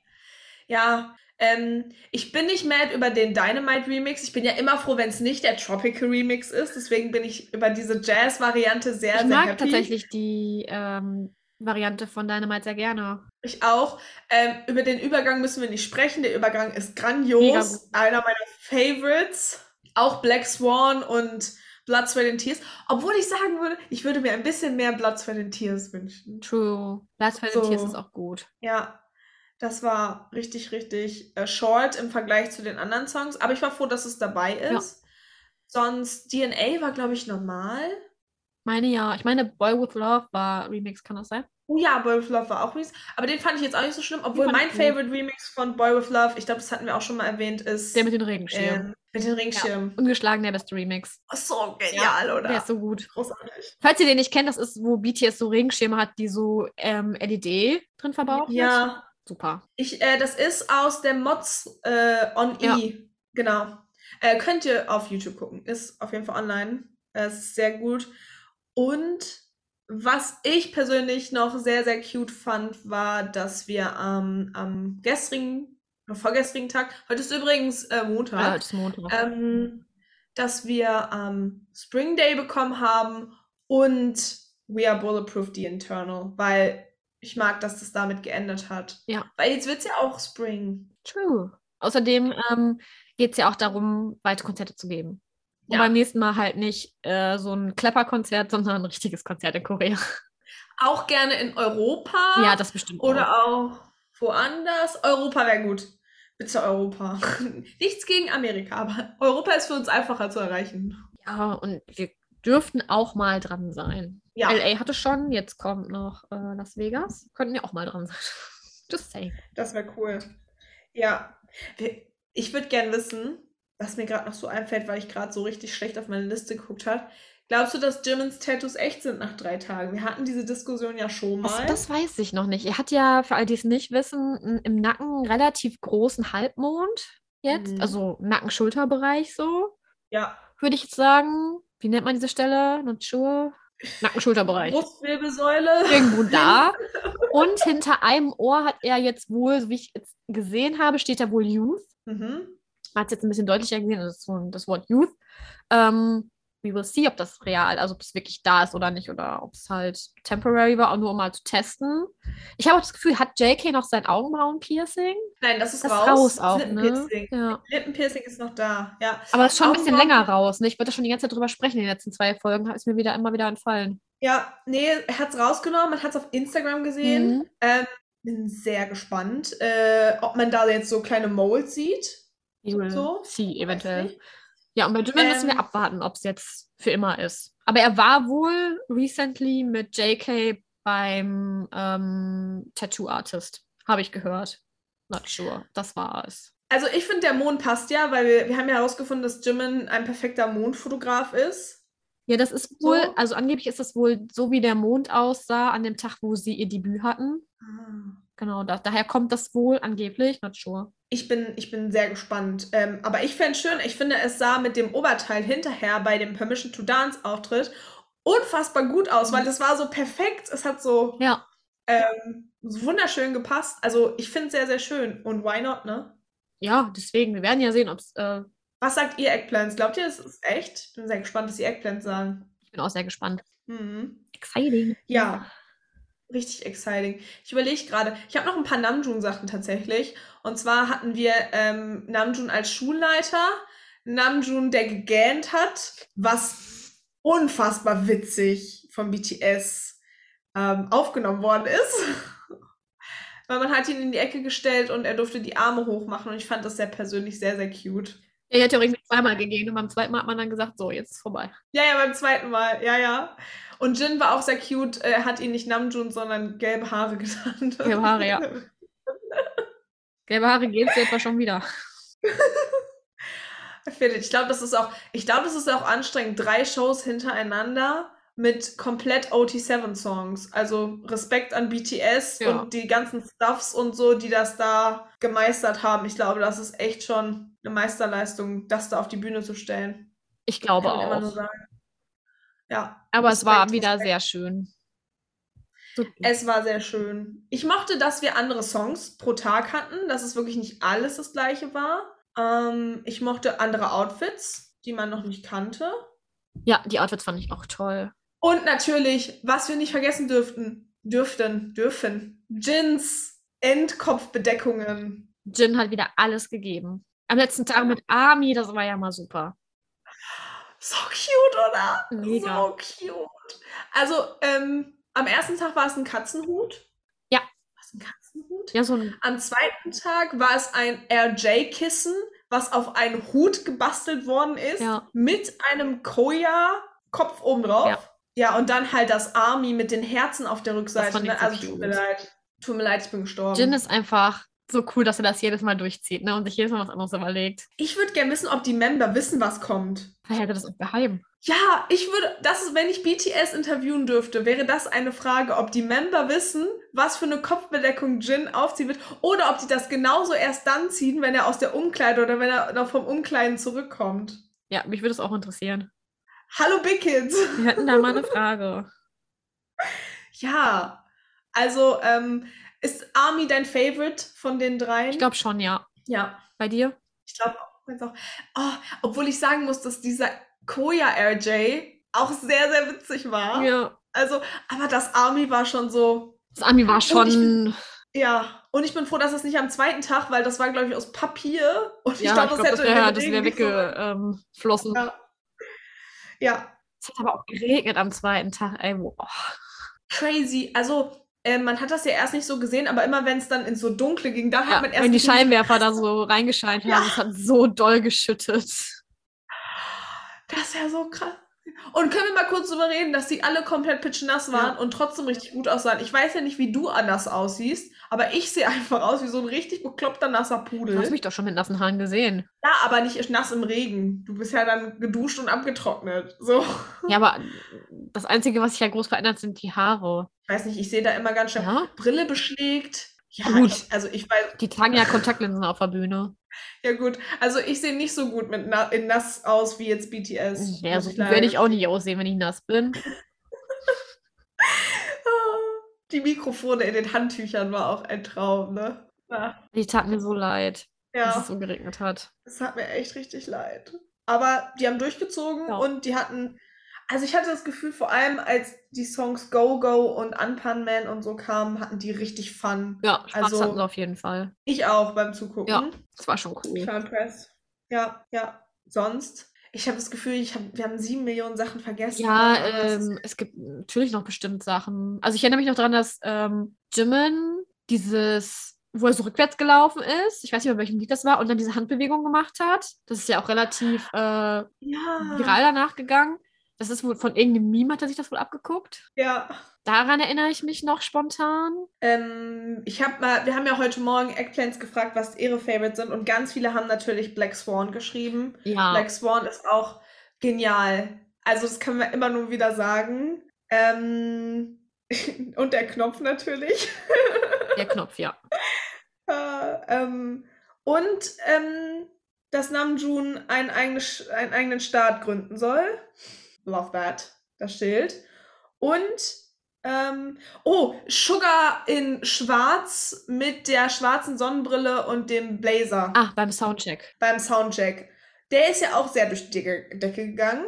Ja, ähm, ich bin nicht mad über den Dynamite Remix. Ich bin ja immer froh, wenn es nicht der Tropical Remix ist. Deswegen bin ich über diese Jazz-Variante sehr, Ich sehr mag happy. tatsächlich die ähm, Variante von Dynamite sehr gerne. Ich auch. Ähm, über den Übergang müssen wir nicht sprechen. Der Übergang ist grandios. Einer meiner Favorites. Auch Black Swan und Blood, Sweat and Tears. Obwohl ich sagen würde, ich würde mir ein bisschen mehr Blood, Sweat and Tears wünschen. True. Last Fight So. and Tears ist auch gut. Ja, das war richtig, richtig äh, short im Vergleich zu den anderen Songs. Aber ich war froh, dass es dabei Ja. ist. Sonst DNA war, glaube ich, normal. Meine ja. Ich meine, Boy with Love war Remix, kann das sein? Oh ja, Boy with Love war auch Remix. Aber den fand ich jetzt auch nicht so schlimm. Obwohl mein. Favorite Remix von Boy with Love, ich glaube, das hatten wir auch schon mal erwähnt, ist Der mit den Regenschirmen. ähm, mit den Ringschirmen. Ungeschlagen der beste Remix. Oh, so genial, oder? Der ist so gut. Großartig. Falls ihr den nicht kennt, das ist, wo BTS so Regenschirme hat, die so ähm, LED drin verbaut sind. Ja, Super. ich, äh, das ist aus der Mods äh, on Ja. E. Genau. Äh, könnt ihr auf YouTube gucken. Ist auf jeden Fall online. Es ist sehr gut. Und was ich persönlich noch sehr, sehr cute fand, war, dass wir am am gestrigen, vorgestrigen Tag, heute ist übrigens äh, Ja, Montag, heute ist Montag. ähm, dass wir ähm, Spring Day bekommen haben und We Are Bulletproof The Internal, weil ich mag, dass das damit geändert hat. Ja. Weil jetzt wird es ja auch Spring. True. Außerdem ähm, geht es ja auch darum, weite Konzerte zu geben. Und Ja. beim nächsten Mal halt nicht äh, so ein Klepperkonzert, sondern ein richtiges Konzert in Korea. Auch gerne in Europa Ja, das bestimmt. auch. oder auch woanders. Europa wäre gut. Bitte Europa. Nichts gegen Amerika, aber Europa ist für uns einfacher zu erreichen. Ja, und wir dürften auch mal dran sein. Ja, LA hatte schon, jetzt kommt noch äh, Las Vegas. Könnten ja auch mal dran sein. Just saying. das wäre cool. Ja, ich würde gern wissen, was mir gerade noch so einfällt, weil ich gerade so richtig schlecht auf meine Liste geguckt habe. Glaubst du, dass Jimmins Tattoos echt sind nach drei Tagen? Wir hatten diese Diskussion ja schon mal. das weiß ich noch nicht. Er hat ja, für all die es nicht wissen, im Nacken einen relativ großen Halbmond jetzt. Mhm. Also Nacken-Schulterbereich so, ja, würde ich jetzt sagen. Wie nennt man diese Stelle? Natur? Nacken-Schulterbereich. Brustwirbelsäule. Irgendwo da. Und hinter einem Ohr hat er jetzt wohl, so wie ich jetzt gesehen habe, steht da wohl Youth. Mhm. Man hat es jetzt ein bisschen deutlicher gesehen, also das, so das Wort Youth. Ähm, we will see, ob das real, also ob es wirklich da ist oder nicht, oder ob es halt temporary war, auch nur um mal zu testen. Ich habe auch das Gefühl, hat JK noch sein Augenbrauen-Piercing? Nein, das ist Das ist raus. raus auch, ne? Lippenpiercing. Ja. Lippenpiercing ist noch da, ja. Aber es ist schon ein bisschen länger raus. Ne? Ich wollte schon die ganze Zeit drüber sprechen in den letzten zwei Folgen, ist mir wieder immer wieder entfallen. Ja, nee, er hat es rausgenommen, man hat es auf Instagram gesehen. Mhm. Ähm, bin sehr gespannt, äh, ob man da jetzt so kleine Moles sieht. So? Weiß eventuell. Ja, und bei Jimin müssen wir Ähm, abwarten, ob es jetzt für immer ist. Aber er war wohl recently mit JK beim ähm, Tattoo Artist, habe ich gehört. Not sure. Das war es. Also ich finde, der Mond passt ja, weil wir, wir haben ja herausgefunden, dass Jimin ein perfekter Mondfotograf ist. Ja, das ist wohl, So. also angeblich ist das wohl so, wie der Mond aussah an dem Tag, wo sie ihr Debüt hatten. Genau, da, daher kommt das wohl angeblich, not sure. Ich bin, ich bin sehr gespannt. Ähm, aber ich fände schön, ich finde, es sah mit dem Oberteil hinterher bei dem Permission to Dance Auftritt unfassbar gut aus, weil das war so perfekt. Es hat so, Ja, ähm, wunderschön gepasst. Also ich finde es sehr, sehr schön. Und why not, ne? ja, deswegen, wir werden ja sehen, ob es, äh, Was sagt ihr Eggplants? Glaubt ihr, es ist echt? Ich bin sehr gespannt, was die Eggplants sagen. ich bin auch sehr gespannt. Mhm. Exciting. Ja, richtig exciting. Ich überlege gerade, ich habe noch ein paar Namjoon-Sachen tatsächlich. Und zwar hatten wir ähm, Namjoon als Schulleiter, Namjoon, der gegähnt hat, was unfassbar witzig von BTS ähm, aufgenommen worden ist. Weil man hat ihn in die Ecke gestellt und er durfte die Arme hochmachen und ich fand das sehr persönlich sehr, sehr cute. Er hat ja irgendwie zweimal gegeben und beim zweiten Mal hat man dann gesagt, so, jetzt ist vorbei. Ja, ja, beim zweiten Mal, ja, ja. Und Jin war auch sehr cute. Er hat ihn nicht Namjoon, sondern gelbe Haare genannt. Gelbe Haare, ja. Gelbe Haare gehen es etwa schon wieder. Ich glaube, das ist auch, ich glaube, das ist auch anstrengend. Drei Shows hintereinander mit komplett OT7-Songs. Also Respekt an BTS Ja. und die ganzen Stuffs und so, die das da gemeistert haben. Ich glaube, das ist echt schon eine Meisterleistung, das da auf die Bühne zu stellen. Ich glaube auch. Ja. Aber es war wieder Respekt. sehr schön. So, Es war sehr schön. Ich mochte, dass wir andere Songs pro Tag hatten, dass es wirklich nicht alles das gleiche war. Ähm, ich mochte andere Outfits, die man noch nicht kannte. ja, die Outfits fand ich auch toll. Und natürlich, was wir nicht vergessen dürften, dürften, dürfen, Jins Endkopfbedeckungen. Jin hat wieder alles gegeben. Am letzten Tag mit Army, das war ja mal super. So cute, oder? Mega. So cute. Also, ähm, am ersten Tag war es ein Katzenhut. Ja. Was ein Katzenhut? Ja, so ein, Am zweiten Tag war es ein RJ-Kissen, was auf einen Hut gebastelt worden ist, Ja. mit einem Koya-Kopf obendrauf. Ja. Ja. und dann halt das Army mit den Herzen auf der Rückseite. Ne? so Also tut mir leid. Tut mir leid, ich bin gestorben. Jin ist einfach so cool, dass er das jedes Mal durchzieht ne? und sich jedes Mal was anderes überlegt. ich würde gerne wissen, ob die Member wissen, was kommt. Vielleicht hält er das auch geheim. Ja, ich würde, das ist, wenn ich BTS interviewen dürfte, wäre das eine Frage, ob die Member wissen, was für eine Kopfbedeckung Jin aufziehen wird, oder ob die das genauso erst dann ziehen, wenn er aus der Umkleide oder wenn er noch vom Umkleiden zurückkommt. Ja, mich würde es auch interessieren. Hallo Big Kids! Wir hatten da mal eine Frage. Ja, also, ähm, ist Army dein Favorite von den dreien? Ich glaube schon, ja. ja, Bei dir? ich glaube auch. Oh, obwohl ich sagen muss, dass dieser Koya RJ auch sehr, sehr witzig war. Ja. Also, aber das Army war schon so, Das Army war schon. Ja, und ich bin froh, dass es nicht am zweiten Tag, weil das war, glaube ich, aus Papier. Und ich ja, glaube, das glaub, hätte das wäre das wär nicht so- weggeflossen. Ja. ja, Es hat aber auch geregnet am zweiten Tag. Ey, boah. crazy. Also, äh, man hat das ja erst nicht so gesehen, aber immer wenn es dann ins so Dunkle ging, dann Ja, hat man erst wenn die Scheinwerfer da so reingescheint Ja. haben, es hat so doll geschüttet. Das ist ja so krass. Und können wir mal kurz darüber reden, dass die alle komplett pitschnass waren Ja. und trotzdem richtig gut aussahen. Ich weiß ja nicht, wie du anders aussiehst, aber ich sehe einfach aus wie so ein richtig bekloppter nasser Du Pudel. hast mich doch schon mit nassen Haaren gesehen. Ja, aber nicht nass im Regen. Du bist ja dann geduscht und abgetrocknet. So. Ja, aber das Einzige, was sich ja groß verändert, sind die Haare. Ich weiß nicht, ich sehe da immer ganz schnell Ja? Brille beschlägt. Ja, Gut. Ich, also ich weiß, Die tragen ja Kontaktlinsen auf der Bühne. ja gut. Also ich sehe nicht so gut mit na, in nass aus wie jetzt BTS. Ja, so gut werde ich auch nicht aussehen, wenn ich nass bin. Die Mikrofone in den Handtüchern war auch ein Traum, ne? Ja, Die tat mir so leid, dass ja es so geregnet hat. es hat mir echt richtig leid. Aber die haben durchgezogen Ja. und die hatten, also ich hatte das Gefühl, vor allem als die Songs Go Go und Unpan Man und so kamen, hatten die richtig Fun. Ja, Spaß Also- hatten sie auf jeden Fall. Ich auch beim Zugucken. Ja, das war schon Ich cool. war impressed. Ja, ja. Sonst? Ich habe das Gefühl, ich hab, wir haben sieben Millionen Sachen vergessen. Ja, ähm, es gibt natürlich noch bestimmt Sachen. Also ich erinnere mich noch daran, dass ähm, Jimin dieses, wo er so rückwärts gelaufen ist, ich weiß nicht mehr, welchem Lied das war, und dann diese Handbewegung gemacht hat. Das ist ja auch relativ äh, ja. viral danach gegangen. Das ist wohl von irgendeinem Meme hat er sich das wohl abgeguckt. Ja. Daran erinnere ich mich noch spontan. Ähm, ich habe mal, wir haben ja heute Morgen Eggplants gefragt, was ihre Favorites sind und ganz viele haben natürlich Black Swan geschrieben. Ja. Black Swan ist auch genial. Also das kann man immer nur wieder sagen. Ähm, und der Knopf natürlich. Der Knopf, ja. Äh, ähm, und ähm, dass Namjoon einen, eigene, einen eigenen Staat gründen soll. Love that. Das Schild. Und ähm, oh, Sugar in Schwarz mit der schwarzen Sonnenbrille und dem Blazer Ah, beim Soundcheck. beim Soundcheck. Der ist ja auch sehr durch die Decke, gegangen.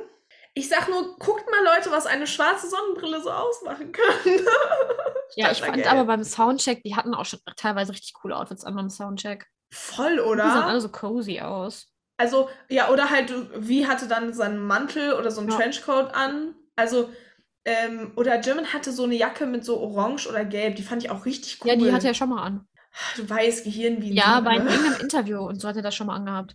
Ich sag nur, guckt mal Leute, was eine schwarze Sonnenbrille so ausmachen kann. Ja, ich fand Gelb. aber beim Soundcheck, die hatten auch schon teilweise richtig coole Outfits an beim Soundcheck. Voll, Die sahen oder? alle so cozy aus. Also, ja, oder halt, wie hatte dann seinen Mantel oder so einen Ja. Trenchcoat an. Also, ähm, oder Jimin hatte so eine Jacke mit so orange oder gelb. Die fand ich auch richtig cool. Ja, die hatte er schon mal an. Du weißt, Gehirn wie ein Ja, bei ne? irgendeinem Interview und so hat er das schon mal angehabt.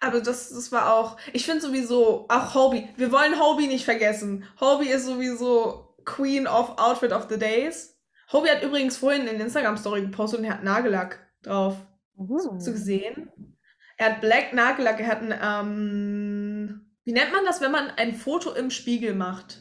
Aber das, das war auch, ich finde sowieso, auch Hobie. Wir wollen Hobie nicht vergessen. Hobie ist sowieso Queen of Outfit of the Days. Hobie hat übrigens vorhin in Instagram-Story gepostet und er hat Nagellack drauf. Hast du gesehen? Er hat Black Nagellack, er hat ein, ähm, wie nennt man das, wenn man ein Foto im Spiegel macht?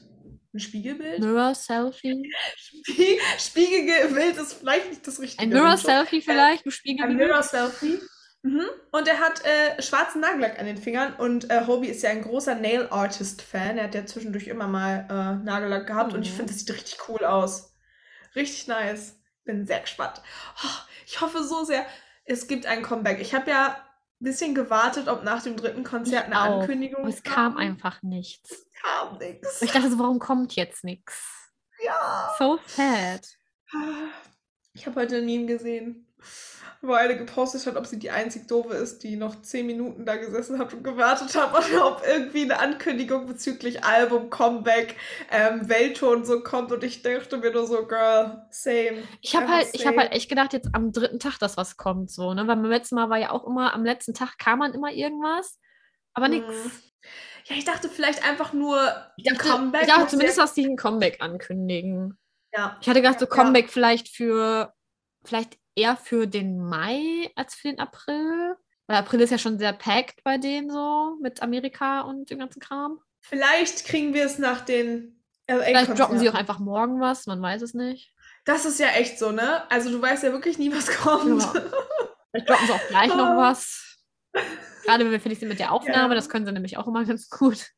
Ein Spiegelbild? Mirror Selfie. Spie Spiegelbild ist vielleicht nicht das richtige. Ein Mirror. Selfie vielleicht, du Spiegel. Ein Mirror Selfie. Mhm. Und er hat äh, schwarzen Nagellack an den Fingern und äh, Hobie ist ja ein großer Nail Artist Fan. Er hat ja zwischendurch immer mal äh, Nagellack gehabt und ich Mhm. finde, das sieht richtig cool aus. Richtig nice. Bin sehr gespannt. Oh, ich hoffe so sehr, es gibt ein Comeback. Ich habe ja ein bisschen gewartet, ob nach dem dritten Konzert eine. Ankündigung Aber es kam kam. einfach nichts. Es kam nichts. Ich dachte so, warum kommt jetzt nichts? Ja. So sad. Ich habe heute ein Meme gesehen, wo eine gepostet hat, ob sie die einzig doofe ist, die noch zehn Minuten da gesessen hat und gewartet hat, und ob irgendwie eine Ankündigung bezüglich Album, Comeback, ähm, Welttour und so kommt. Und ich dachte mir nur so, Girl, same. Ich habe halt, ich habe same. halt echt gedacht, jetzt am dritten Tag, dass was kommt, so, ne? Weil beim letzten Mal war ja auch immer, am letzten Tag kam man immer irgendwas, aber nix. Mhm. Ja, ich dachte vielleicht einfach nur Ich dachte, Comeback. ich dachte zumindest, dass die ein Comeback ankündigen. ja. Ich hatte gedacht, so Ja. Comeback vielleicht für, vielleicht eher für den Mai als für den April. Weil April ist ja schon sehr packed bei denen so, mit Amerika und dem ganzen Kram. Vielleicht kriegen wir es nach den LA Vielleicht droppen sie auch einfach morgen was, man weiß es nicht. Das ist ja echt so, ne? Also du weißt ja wirklich nie, was kommt. Ja. Vielleicht droppen sie auch gleich noch was. Gerade wenn wir fertig sind mit der Aufnahme, Ja. das können sie nämlich auch immer ganz gut.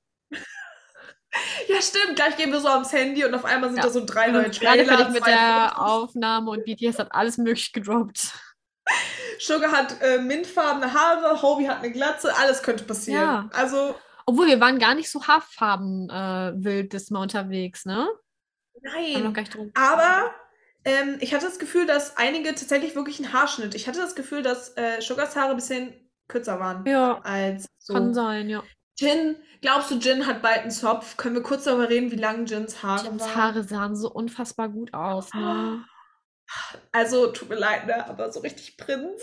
Ja, stimmt. Gleich gehen wir so ans Handy und auf einmal sind Ja. da so drei neue Gerade Trailer. fertig mit der Fotos. Aufnahme und BTS hat alles möglich gedroppt. Sugar hat äh, mintfarbene Haare, Hobie hat eine Glatze, alles könnte passieren. Ja. Also, Obwohl, wir waren gar nicht so haarfarben äh, wild diesmal unterwegs, ne? Nein. Aber ähm, ich hatte das Gefühl, dass einige tatsächlich wirklich einen Haarschnitt. Ich hatte das Gefühl, dass äh, Sugars Haare ein bisschen kürzer waren Ja, als so. kann sein, ja. Jin, glaubst du, Jin hat bald einen Zopf? Können wir kurz darüber reden, wie lang Jins Haare Jins waren? Haare sahen so unfassbar gut aus, ne? Also, tut mir leid, ne? aber so richtig Prinz.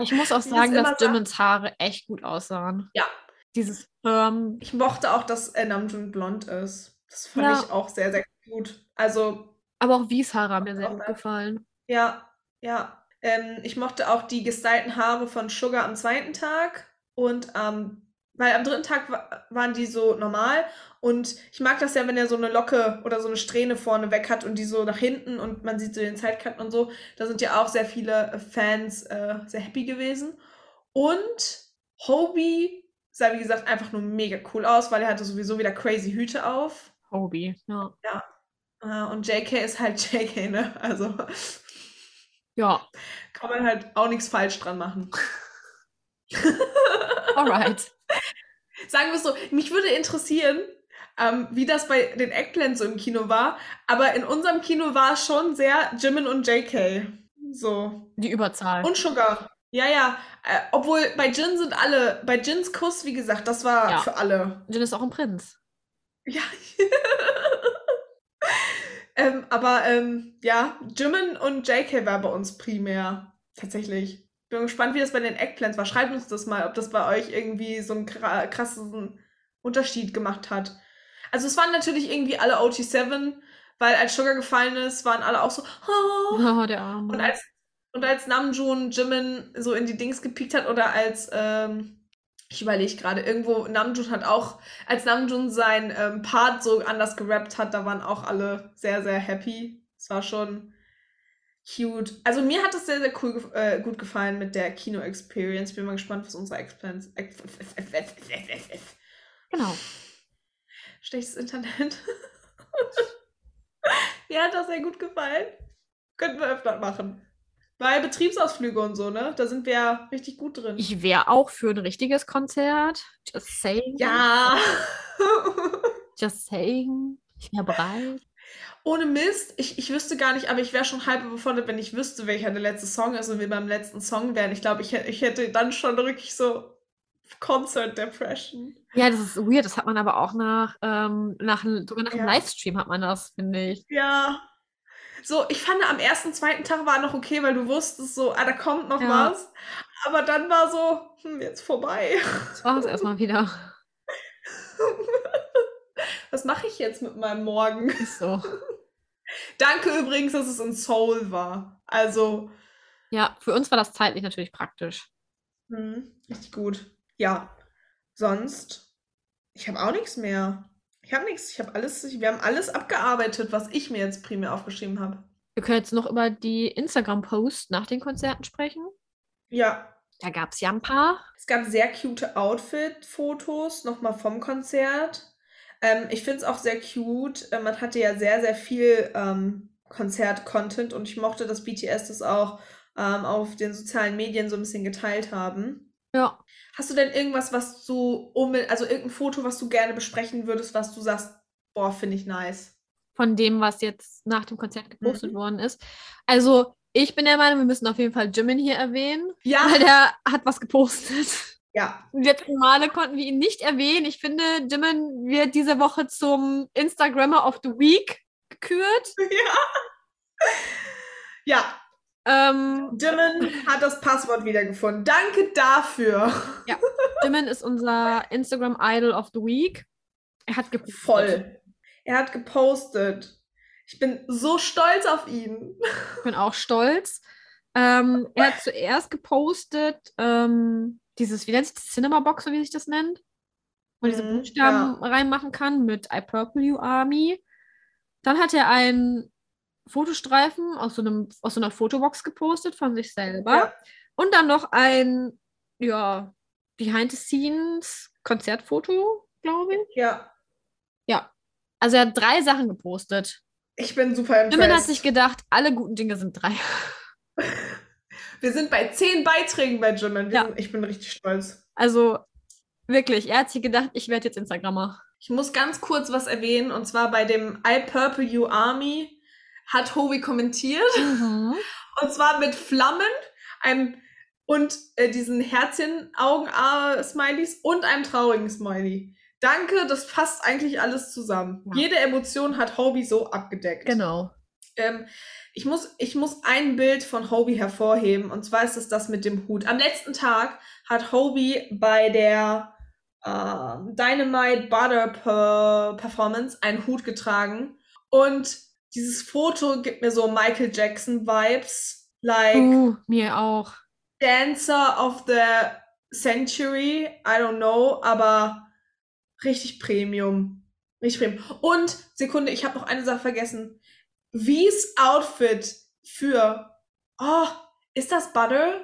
Ich muss auch sagen, dass Jimmins Haare echt gut aussahen. Ja. Dieses Firm. Ich mochte auch, dass äh, Namjoon blond ist. Das fand Ja. ich auch sehr, sehr gut. Also, Aber auch Wies Haare haben mir sehr gut gefallen. ja, ja. Ähm, ich mochte auch die gestylten Haare von Sugar am zweiten Tag. Und ähm, weil am dritten Tag wa waren die so normal. Und ich mag das ja, wenn er so eine Locke oder so eine Strähne vorne weg hat und die so nach hinten und man sieht so den Sidecut und so. Da sind ja auch sehr viele äh, Fans äh, sehr happy gewesen. Und Hobie sah, wie gesagt, einfach nur mega cool aus, weil er hatte sowieso wieder crazy Hüte auf. Hobie, ja. Äh, und JK ist halt JK, ne? Also Ja, kann man halt auch nichts falsch dran machen. alright. Sagen wir es so, mich würde interessieren, ähm, wie das bei den Eggplants so im Kino war, aber in unserem Kino war es schon sehr Jimin und JK. So. Die Überzahl. Und Sugar. Ja, ja. Äh, obwohl bei Jin sind alle, bei Jins Kuss, wie gesagt, das war Ja. für alle. Jin ist auch ein Prinz. Ja. ähm, aber ähm, ja, Jimin und JK war bei uns primär. Tatsächlich. Bin gespannt, wie das bei den Eggplants war. Schreibt uns das mal, ob das bei euch irgendwie so einen kra- krassen Unterschied gemacht hat. Also es waren natürlich irgendwie alle OT7, weil als Sugar gefallen ist, waren alle auch so, oh. Oh, der Arme. Und als, und als Namjoon Jimin so in die Dings gepiekt hat oder als, ähm, ich überlege gerade, irgendwo, Namjoon hat auch, als Namjoon sein ähm, Part so anders gerappt hat, da waren auch alle sehr, sehr happy. Es war schon cute. Also mir hat es sehr, sehr cool, äh, gut gefallen mit der Kino-Experience. Bin mal gespannt, was unsere Expense... Genau. Schlechtes Internet. Mir hat das sehr gut gefallen. Könnten wir öfter machen. Weil Betriebsausflüge und so, ne? Da sind wir ja richtig gut drin. Ich wäre auch für ein richtiges Konzert. Just saying. ja. Just saying. Ich wäre bereit. Ohne Mist, ich, ich wüsste gar nicht, aber ich wäre schon halb überfordert, wenn ich wüsste, welcher der letzte Song ist und wir beim letzten Song wären. Ich glaube, ich, ich hätte dann schon wirklich so Concert Depression. Ja, das ist weird. Das hat man aber auch nach, ähm, nach sogar nach dem Ja. Livestream hat man das, finde ich. Ja. So, ich fand am ersten, zweiten Tag war noch okay, weil du wusstest so, ah, da kommt noch Ja. was. Aber dann war so, hm, jetzt vorbei. Das war es erstmal wieder. Was mache ich jetzt mit meinem Morgen? Ist so. Danke übrigens, dass es in Seoul war. Also, Ja, für uns war das zeitlich natürlich praktisch. hm, richtig gut. Ja. Sonst, ich habe auch nichts mehr. Ich habe nichts. Ich habe alles, wir haben alles abgearbeitet, was ich mir jetzt primär aufgeschrieben habe. Wir können jetzt noch über die Instagram-Posts nach den Konzerten sprechen. Ja, Da gab es ja ein paar. Es gab sehr cute Outfit-Fotos nochmal vom Konzert. Ähm, ich finde es auch sehr cute. Äh, man hatte ja sehr, sehr viel ähm, Konzert-Content und ich mochte, dass BTS das auch ähm, auf den sozialen Medien so ein bisschen geteilt haben. Ja. Hast du denn irgendwas, was du unbedingt, also irgendein Foto, was du gerne besprechen würdest, was du sagst, boah, finde ich nice? Von dem, was jetzt nach dem Konzert gepostet Mhm. worden ist. Also, ich bin der Meinung, wir müssen auf jeden Fall Jimin hier erwähnen, Ja, weil der hat was gepostet. Ja, Die letzten Male konnten wir ihn nicht erwähnen. Ich finde, Jimin wird diese Woche zum Instagrammer of the Week gekürt. ja. Ja, Ähm, Jimin hat das Passwort wiedergefunden. Danke dafür. Jimin ist unser Instagram Idol of the Week. Er hat gepostet. Voll. Er hat gepostet. Ich bin so stolz auf ihn. Ich bin auch stolz. Ähm, er hat zuerst gepostet, ähm, dieses, wie nennt sich das, Cinema Box, so wie sich das nennt? Wo man diese Mhm, Buchstaben reinmachen kann mit I Purple You Army. Dann hat er einen Fotostreifen aus so, einem, aus so einer Fotobox gepostet von sich selber. Ja. Und dann noch ein, ja, Behind-the-Scenes Konzertfoto, glaube ich. Ja, Also er hat drei Sachen gepostet. ich bin super Jimin hat impressed. sich gedacht, alle guten Dinge sind drei. Wir sind bei zehn Beiträgen bei. Wir Ja. sind, ich bin richtig stolz. Also wirklich, er hat sich gedacht, ich werde jetzt Instagrammer. Ich muss ganz kurz was erwähnen. Und zwar bei dem I Purple You Army hat Hobie kommentiert. Und zwar mit Flammen, einem und äh, diesen Herzchen-Augen-Smileys und einem traurigen Smiley. Danke, das passt eigentlich alles zusammen. Ja. Jede Emotion hat Hobie so abgedeckt. Genau. Ähm, ich, muss, ich muss ein Bild von Hobie hervorheben, und zwar ist es das mit dem Hut. Am letzten Tag hat Hobie bei der äh, Dynamite Butter Per- Performance einen Hut getragen. Und dieses Foto gibt mir so Michael Jackson Vibes, like Uh, mir auch. Dancer of the Century, I don't know, aber richtig Premium. Richtig Premium. Und, Sekunde, ich habe noch eine Sache vergessen. Wies Outfit für, oh, ist das Butter?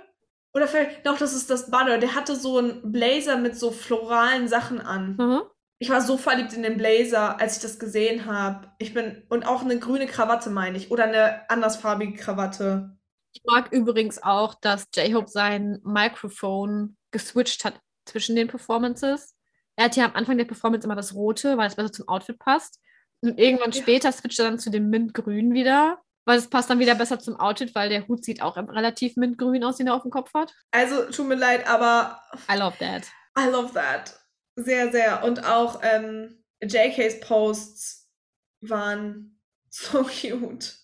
Oder vielleicht, doch, das ist das Butter. Der hatte so einen Blazer mit so floralen Sachen an. Mhm. Ich war so verliebt in den Blazer, als ich das gesehen habe. Ich bin, und auch eine grüne Krawatte, meine ich. Oder eine andersfarbige Krawatte. Ich mag übrigens auch, dass J-Hope sein Mikrofon geswitcht hat zwischen den Performances. Er hat ja am Anfang der Performance immer das Rote, weil es besser zum Outfit passt. Und irgendwann später switcht er dann zu dem Mintgrün wieder, weil es passt dann wieder besser zum Outfit, weil der Hut sieht auch relativ mintgrün aus, den er auf dem Kopf hat. Also, tut mir leid, aber I love that. I love that. Sehr, sehr. Und auch ähm, JKs Posts waren so cute.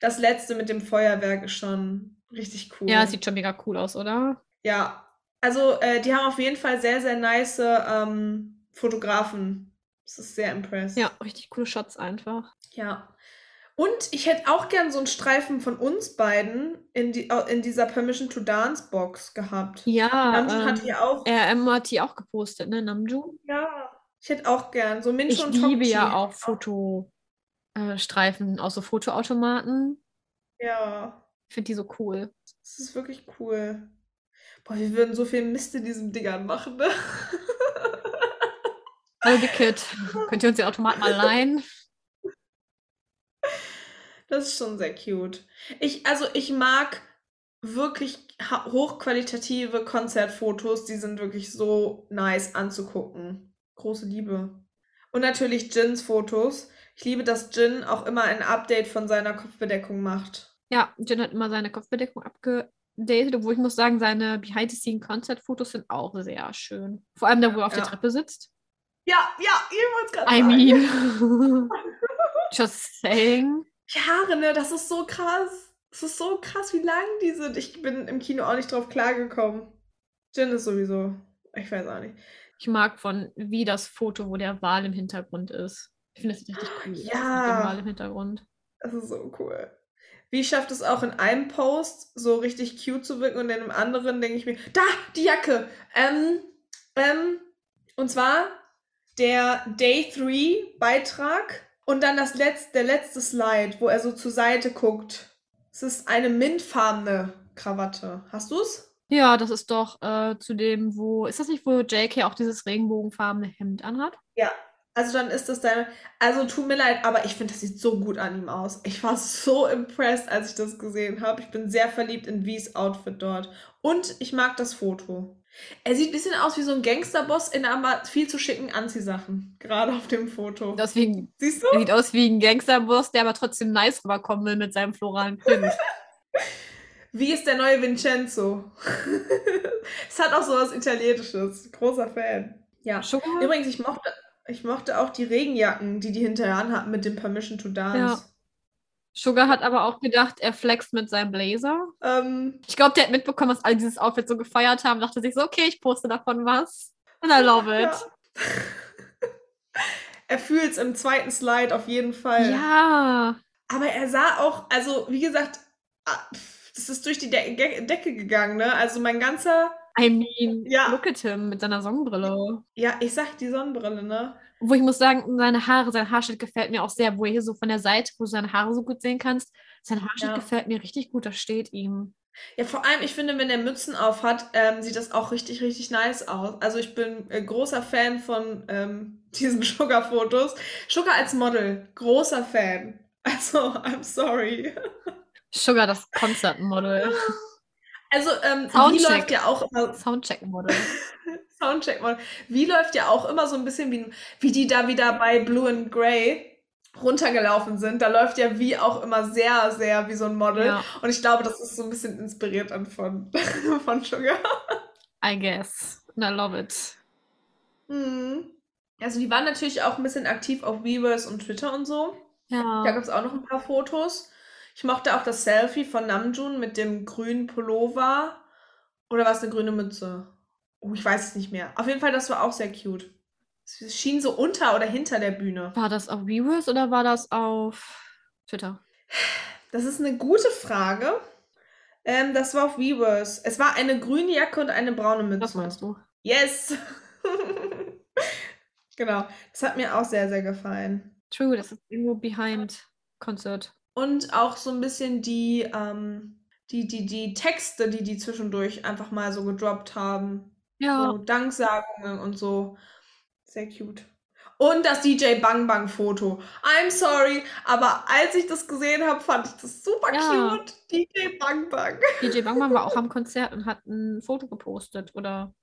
Das letzte mit dem Feuerwerk ist schon richtig cool. Ja, sieht schon mega cool aus, oder? Ja. Also, äh, die haben auf jeden Fall sehr, sehr nice ähm, Fotografen. Das ist sehr impressed. Ja, richtig coole Shots einfach. Ja. Und ich hätte auch gern so einen Streifen von uns beiden in, die, in dieser Permission to Dance Box gehabt. Ja, Namjoon hat ähm, hier auch. RM hat die auch gepostet, ne, Namjoon? Ja. Ich hätte auch gern so Mincho Ich und liebe Tokchi. ja auch Fotostreifen aus so Fotoautomaten. Ja. Ich finde die so cool. Das ist wirklich cool. Boah, wir würden so viel Mist in diesen Dingern machen, ne? Big Kid, könnt ihr uns den Automaten mal leihen? Das ist schon sehr cute. Ich, also ich mag wirklich hochqualitative Konzertfotos, die sind wirklich so nice anzugucken. Große Liebe. Und natürlich Jins Fotos. Ich liebe, dass Jin auch immer ein Update von seiner Kopfbedeckung macht. Ja, Jin hat immer seine Kopfbedeckung abgedatet, obwohl ich muss sagen, seine Behind-the-Scene-Konzertfotos sind auch sehr schön. Vor allem da, wo er auf der Ja. Treppe sitzt. Ja, ja, ich wollte es gerade I sagen. mean, just saying. Die Haare, ne, das ist so krass. Das ist so krass, wie lang die sind. Ich bin im Kino auch nicht drauf klargekommen. Jin ist sowieso. Ich weiß auch nicht. Ich mag von wie das Foto, wo der Wal im Hintergrund ist. Ich finde, das richtig cool aus mit dem Ja. Wal im Hintergrund. Das ist so cool. Wie schafft es auch in einem Post so richtig cute zu wirken und in einem anderen denke ich mir, da, die Jacke. Ähm, ähm, und zwar der Day 3 Beitrag und dann das letzte, der letzte Slide, wo er so zur Seite guckt. Es ist eine mintfarbene Krawatte. Hast du's? Ja, das ist doch äh, zu dem, wo. Ist das nicht, wo JK auch dieses regenbogenfarbene Hemd anhat? Also dann ist das deine. Also tut mir leid, aber ich finde, das sieht so gut an ihm aus. Ich war so impressed, als ich das gesehen habe. Ich bin sehr verliebt in Wies Outfit dort. Und ich mag das Foto. Er sieht ein bisschen aus wie so ein Gangsterboss in aber viel zu schicken Anziehsachen. Gerade auf dem Foto. Deswegen, Siehst du? er sieht aus wie ein Gangsterboss, der aber trotzdem nice rüberkommen will mit seinem floralen Print. Wie ist der neue Vincenzo? es hat auch sowas Italienisches. Großer Fan. Ja. Sugar? Übrigens, ich mochte, ich mochte auch die Regenjacken, die die hinterher anhatten mit dem Permission to Dance. Ja. Sugar hat aber auch gedacht, er flext mit seinem Blazer. Ähm, Ich glaube, der hat mitbekommen, dass alle dieses Outfit so gefeiert haben. Dachte sich so, okay, ich poste davon was. And I love it. Ja. er fühlt es im zweiten Slide auf jeden Fall. Ja. Aber er sah auch, also wie gesagt, ah, das ist durch die De Ge- Decke gegangen, ne? Also mein ganzer, I mean, Ja. look at him mit seiner Sonnenbrille. ja, ich sag die Sonnenbrille, ne? Wo ich muss sagen, seine Haare, sein Haarschnitt gefällt mir auch sehr, wo er hier so von der Seite, wo du seine Haare so gut sehen kannst. Sein Haarschnitt Ja. gefällt mir richtig gut, das steht ihm. Ja, vor allem, ich finde, wenn er Mützen auf hat, ähm, sieht das auch richtig, richtig nice aus. Also ich bin äh, großer Fan von ähm, diesen Sugar-Fotos. Sugar als Model, großer Fan. Also, I'm sorry. Sugar, das Konzertmodel. Also, ähm, wie läuft ja auch immer Soundcheck-Model. Soundcheck mal. Wie läuft ja auch immer so ein bisschen wie, wie die da wieder bei Blue and Grey runtergelaufen sind. Da läuft ja wie auch immer sehr, sehr wie so ein Model. Ja. Und ich glaube, das ist so ein bisschen inspiriert an von, von Sugar. I guess. And I love it. Mhm. Also die waren natürlich auch ein bisschen aktiv auf Weavers und Twitter und so. Da Ja. gab es auch noch ein paar Fotos. Ich mochte auch das Selfie von Namjoon mit dem grünen Pullover. Oder war es eine grüne Mütze? Oh, ich weiß es nicht mehr. Auf jeden Fall, das war auch sehr cute. Es schien so unter oder hinter der Bühne. War das auf Viewers oder war das auf Twitter? Das ist eine gute Frage. Ähm, das war auf Weavers. Es war eine grüne Jacke und eine braune Mütze. Was meinst du? Yes! genau. Das hat mir auch sehr, sehr gefallen. True, das ist irgendwo behind Concert. Und auch so ein bisschen die, ähm, die, die, die Texte, die die zwischendurch einfach mal so gedroppt haben. Ja. So Danksagungen und so. Sehr cute. Und das DJ Bang Bang Foto. I'm sorry, aber als ich das gesehen habe, fand ich das super Ja. cute. DJ Bang Bang. DJ Bangman war auch am Konzert und hat ein Foto gepostet oder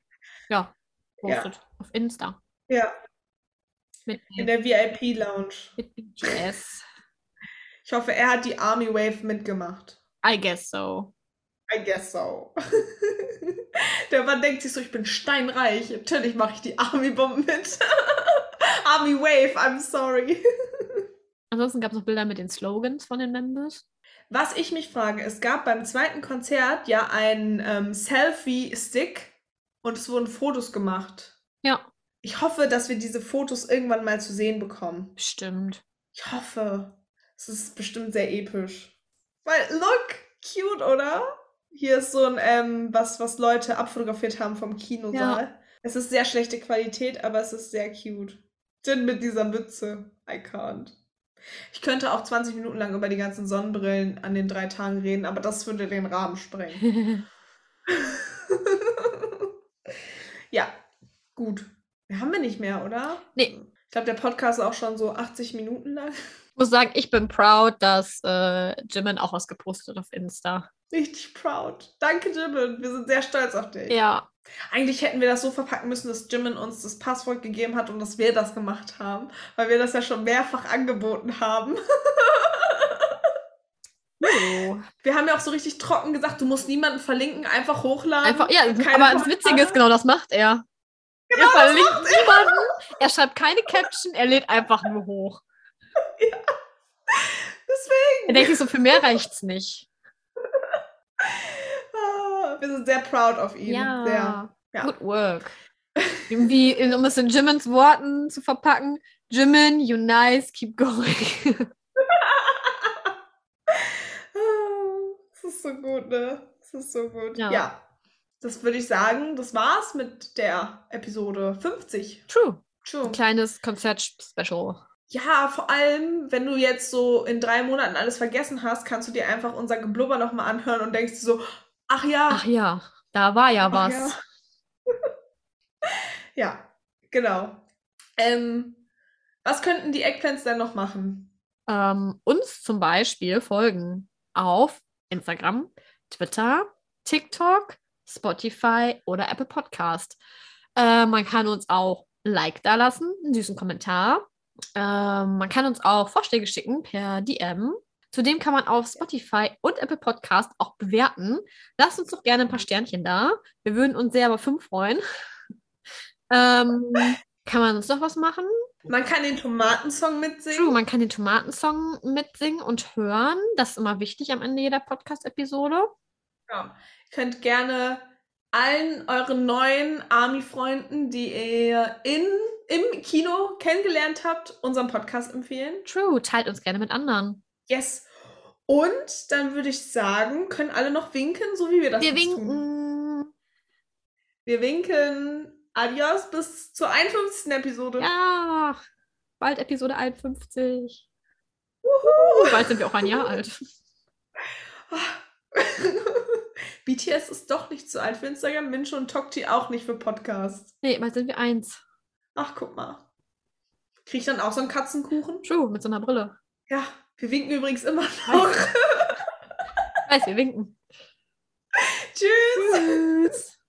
ja, Ja. postet auf Insta Ja, mit, in der VIP Lounge. mit BTS. Ich hoffe, er hat die Army Wave mitgemacht. I guess so. I guess so. Der Mann denkt sich so, ich bin steinreich. Natürlich mache ich die Army Bomb mit. Army Wave, I'm sorry. Ansonsten gab es noch Bilder mit den Slogans von den Members. Was ich mich frage, es gab beim zweiten Konzert ja einen ähm, Selfie-Stick und es wurden Fotos gemacht. Ja. Ich hoffe, dass wir diese Fotos irgendwann mal zu sehen bekommen. Bestimmt. Ich hoffe. Es ist bestimmt sehr episch. Weil, look, cute, oder? Hier ist so ein, ähm, was, was Leute abfotografiert haben vom Kinosaal. Es ist sehr schlechte Qualität, aber es ist sehr cute. Jin mit dieser Mütze. I can't. Ich könnte auch 20 Minuten lang über die ganzen Sonnenbrillen an den drei Tagen reden, aber das würde den Rahmen sprengen. ja, gut. Haben wir nicht mehr, oder? Nee. Ich glaube, der Podcast ist auch schon so 80 Minuten lang. Ich muss sagen, ich bin proud, dass äh, Jimin auch was gepostet hat auf Insta. Richtig proud. Danke, Jimin. Wir sind sehr stolz auf dich. Ja. Eigentlich hätten wir das so verpacken müssen, dass Jimin uns das Passwort gegeben hat und dass wir das gemacht haben, weil wir das ja schon mehrfach angeboten haben. Oh. Wir haben ja auch so richtig trocken gesagt, du musst niemanden verlinken, einfach hochladen. Einfach, ja, Keine aber das Witzige ist, genau das macht er. Genau, er das verlinkt er. niemanden, er schreibt keine Caption, er lädt einfach nur hoch. Deswegen. Er denkt sich so, für mehr reicht's nicht. Ah, wir sind sehr proud auf ihn. Sehr. Ja. Good work. Irgendwie, um es in Jimins Worten zu verpacken, Jimin, you nice, keep going. Das ist so gut, ne? Das ist so gut. Ja. ja. Das würde ich sagen, das war's mit der Episode 50. True. True. Ein kleines Konzert-Special. Ja, vor allem, wenn du jetzt so in drei Monaten alles vergessen hast, kannst du dir einfach unser Geblubber nochmal anhören und denkst so, ach ja, Ach ja, da war ja was. ja. ja, genau. Ähm, was könnten die Eggplants denn noch machen? ähm, uns zum Beispiel folgen auf Instagram, Twitter, TikTok, Spotify oder Apple Podcast. Äh, man kann uns auch ein Like da lassen, einen süßen Kommentar. Ähm, man kann uns auch Vorschläge schicken per DM. Zudem kann man auf Spotify und Apple Podcast auch bewerten. Lasst uns doch gerne ein paar Sternchen da. Wir würden uns sehr über fünf freuen. ähm, kann man uns noch was machen? Man kann den Tomatensong mitsingen. True, man kann den Tomatensong mitsingen und hören. Das ist immer wichtig am Ende jeder Podcast-Episode. Ja. Ihr könnt gerne allen euren neuen Army-Freunden, die ihr in, im Kino kennengelernt habt, unseren Podcast empfehlen. True, teilt uns gerne mit anderen. Yes. Und dann würde ich sagen, können alle noch winken, so wie wir das Wir jetzt tun. winken. Wir winken. Adios, bis zur 51. Episode. Ja, bald Episode 51. Wuhu. Bald sind wir auch ein Jahr alt. BTS ist doch nicht zu alt für Instagram, Mincho und Tokti auch nicht für Podcasts. Nee, bald sind wir eins. Ach, guck mal. Krieg ich dann auch so einen Katzenkuchen? True, mit so einer Brille. Ja, wir winken übrigens immer noch. Weiß, wir winken. Tschüss. Tschüss.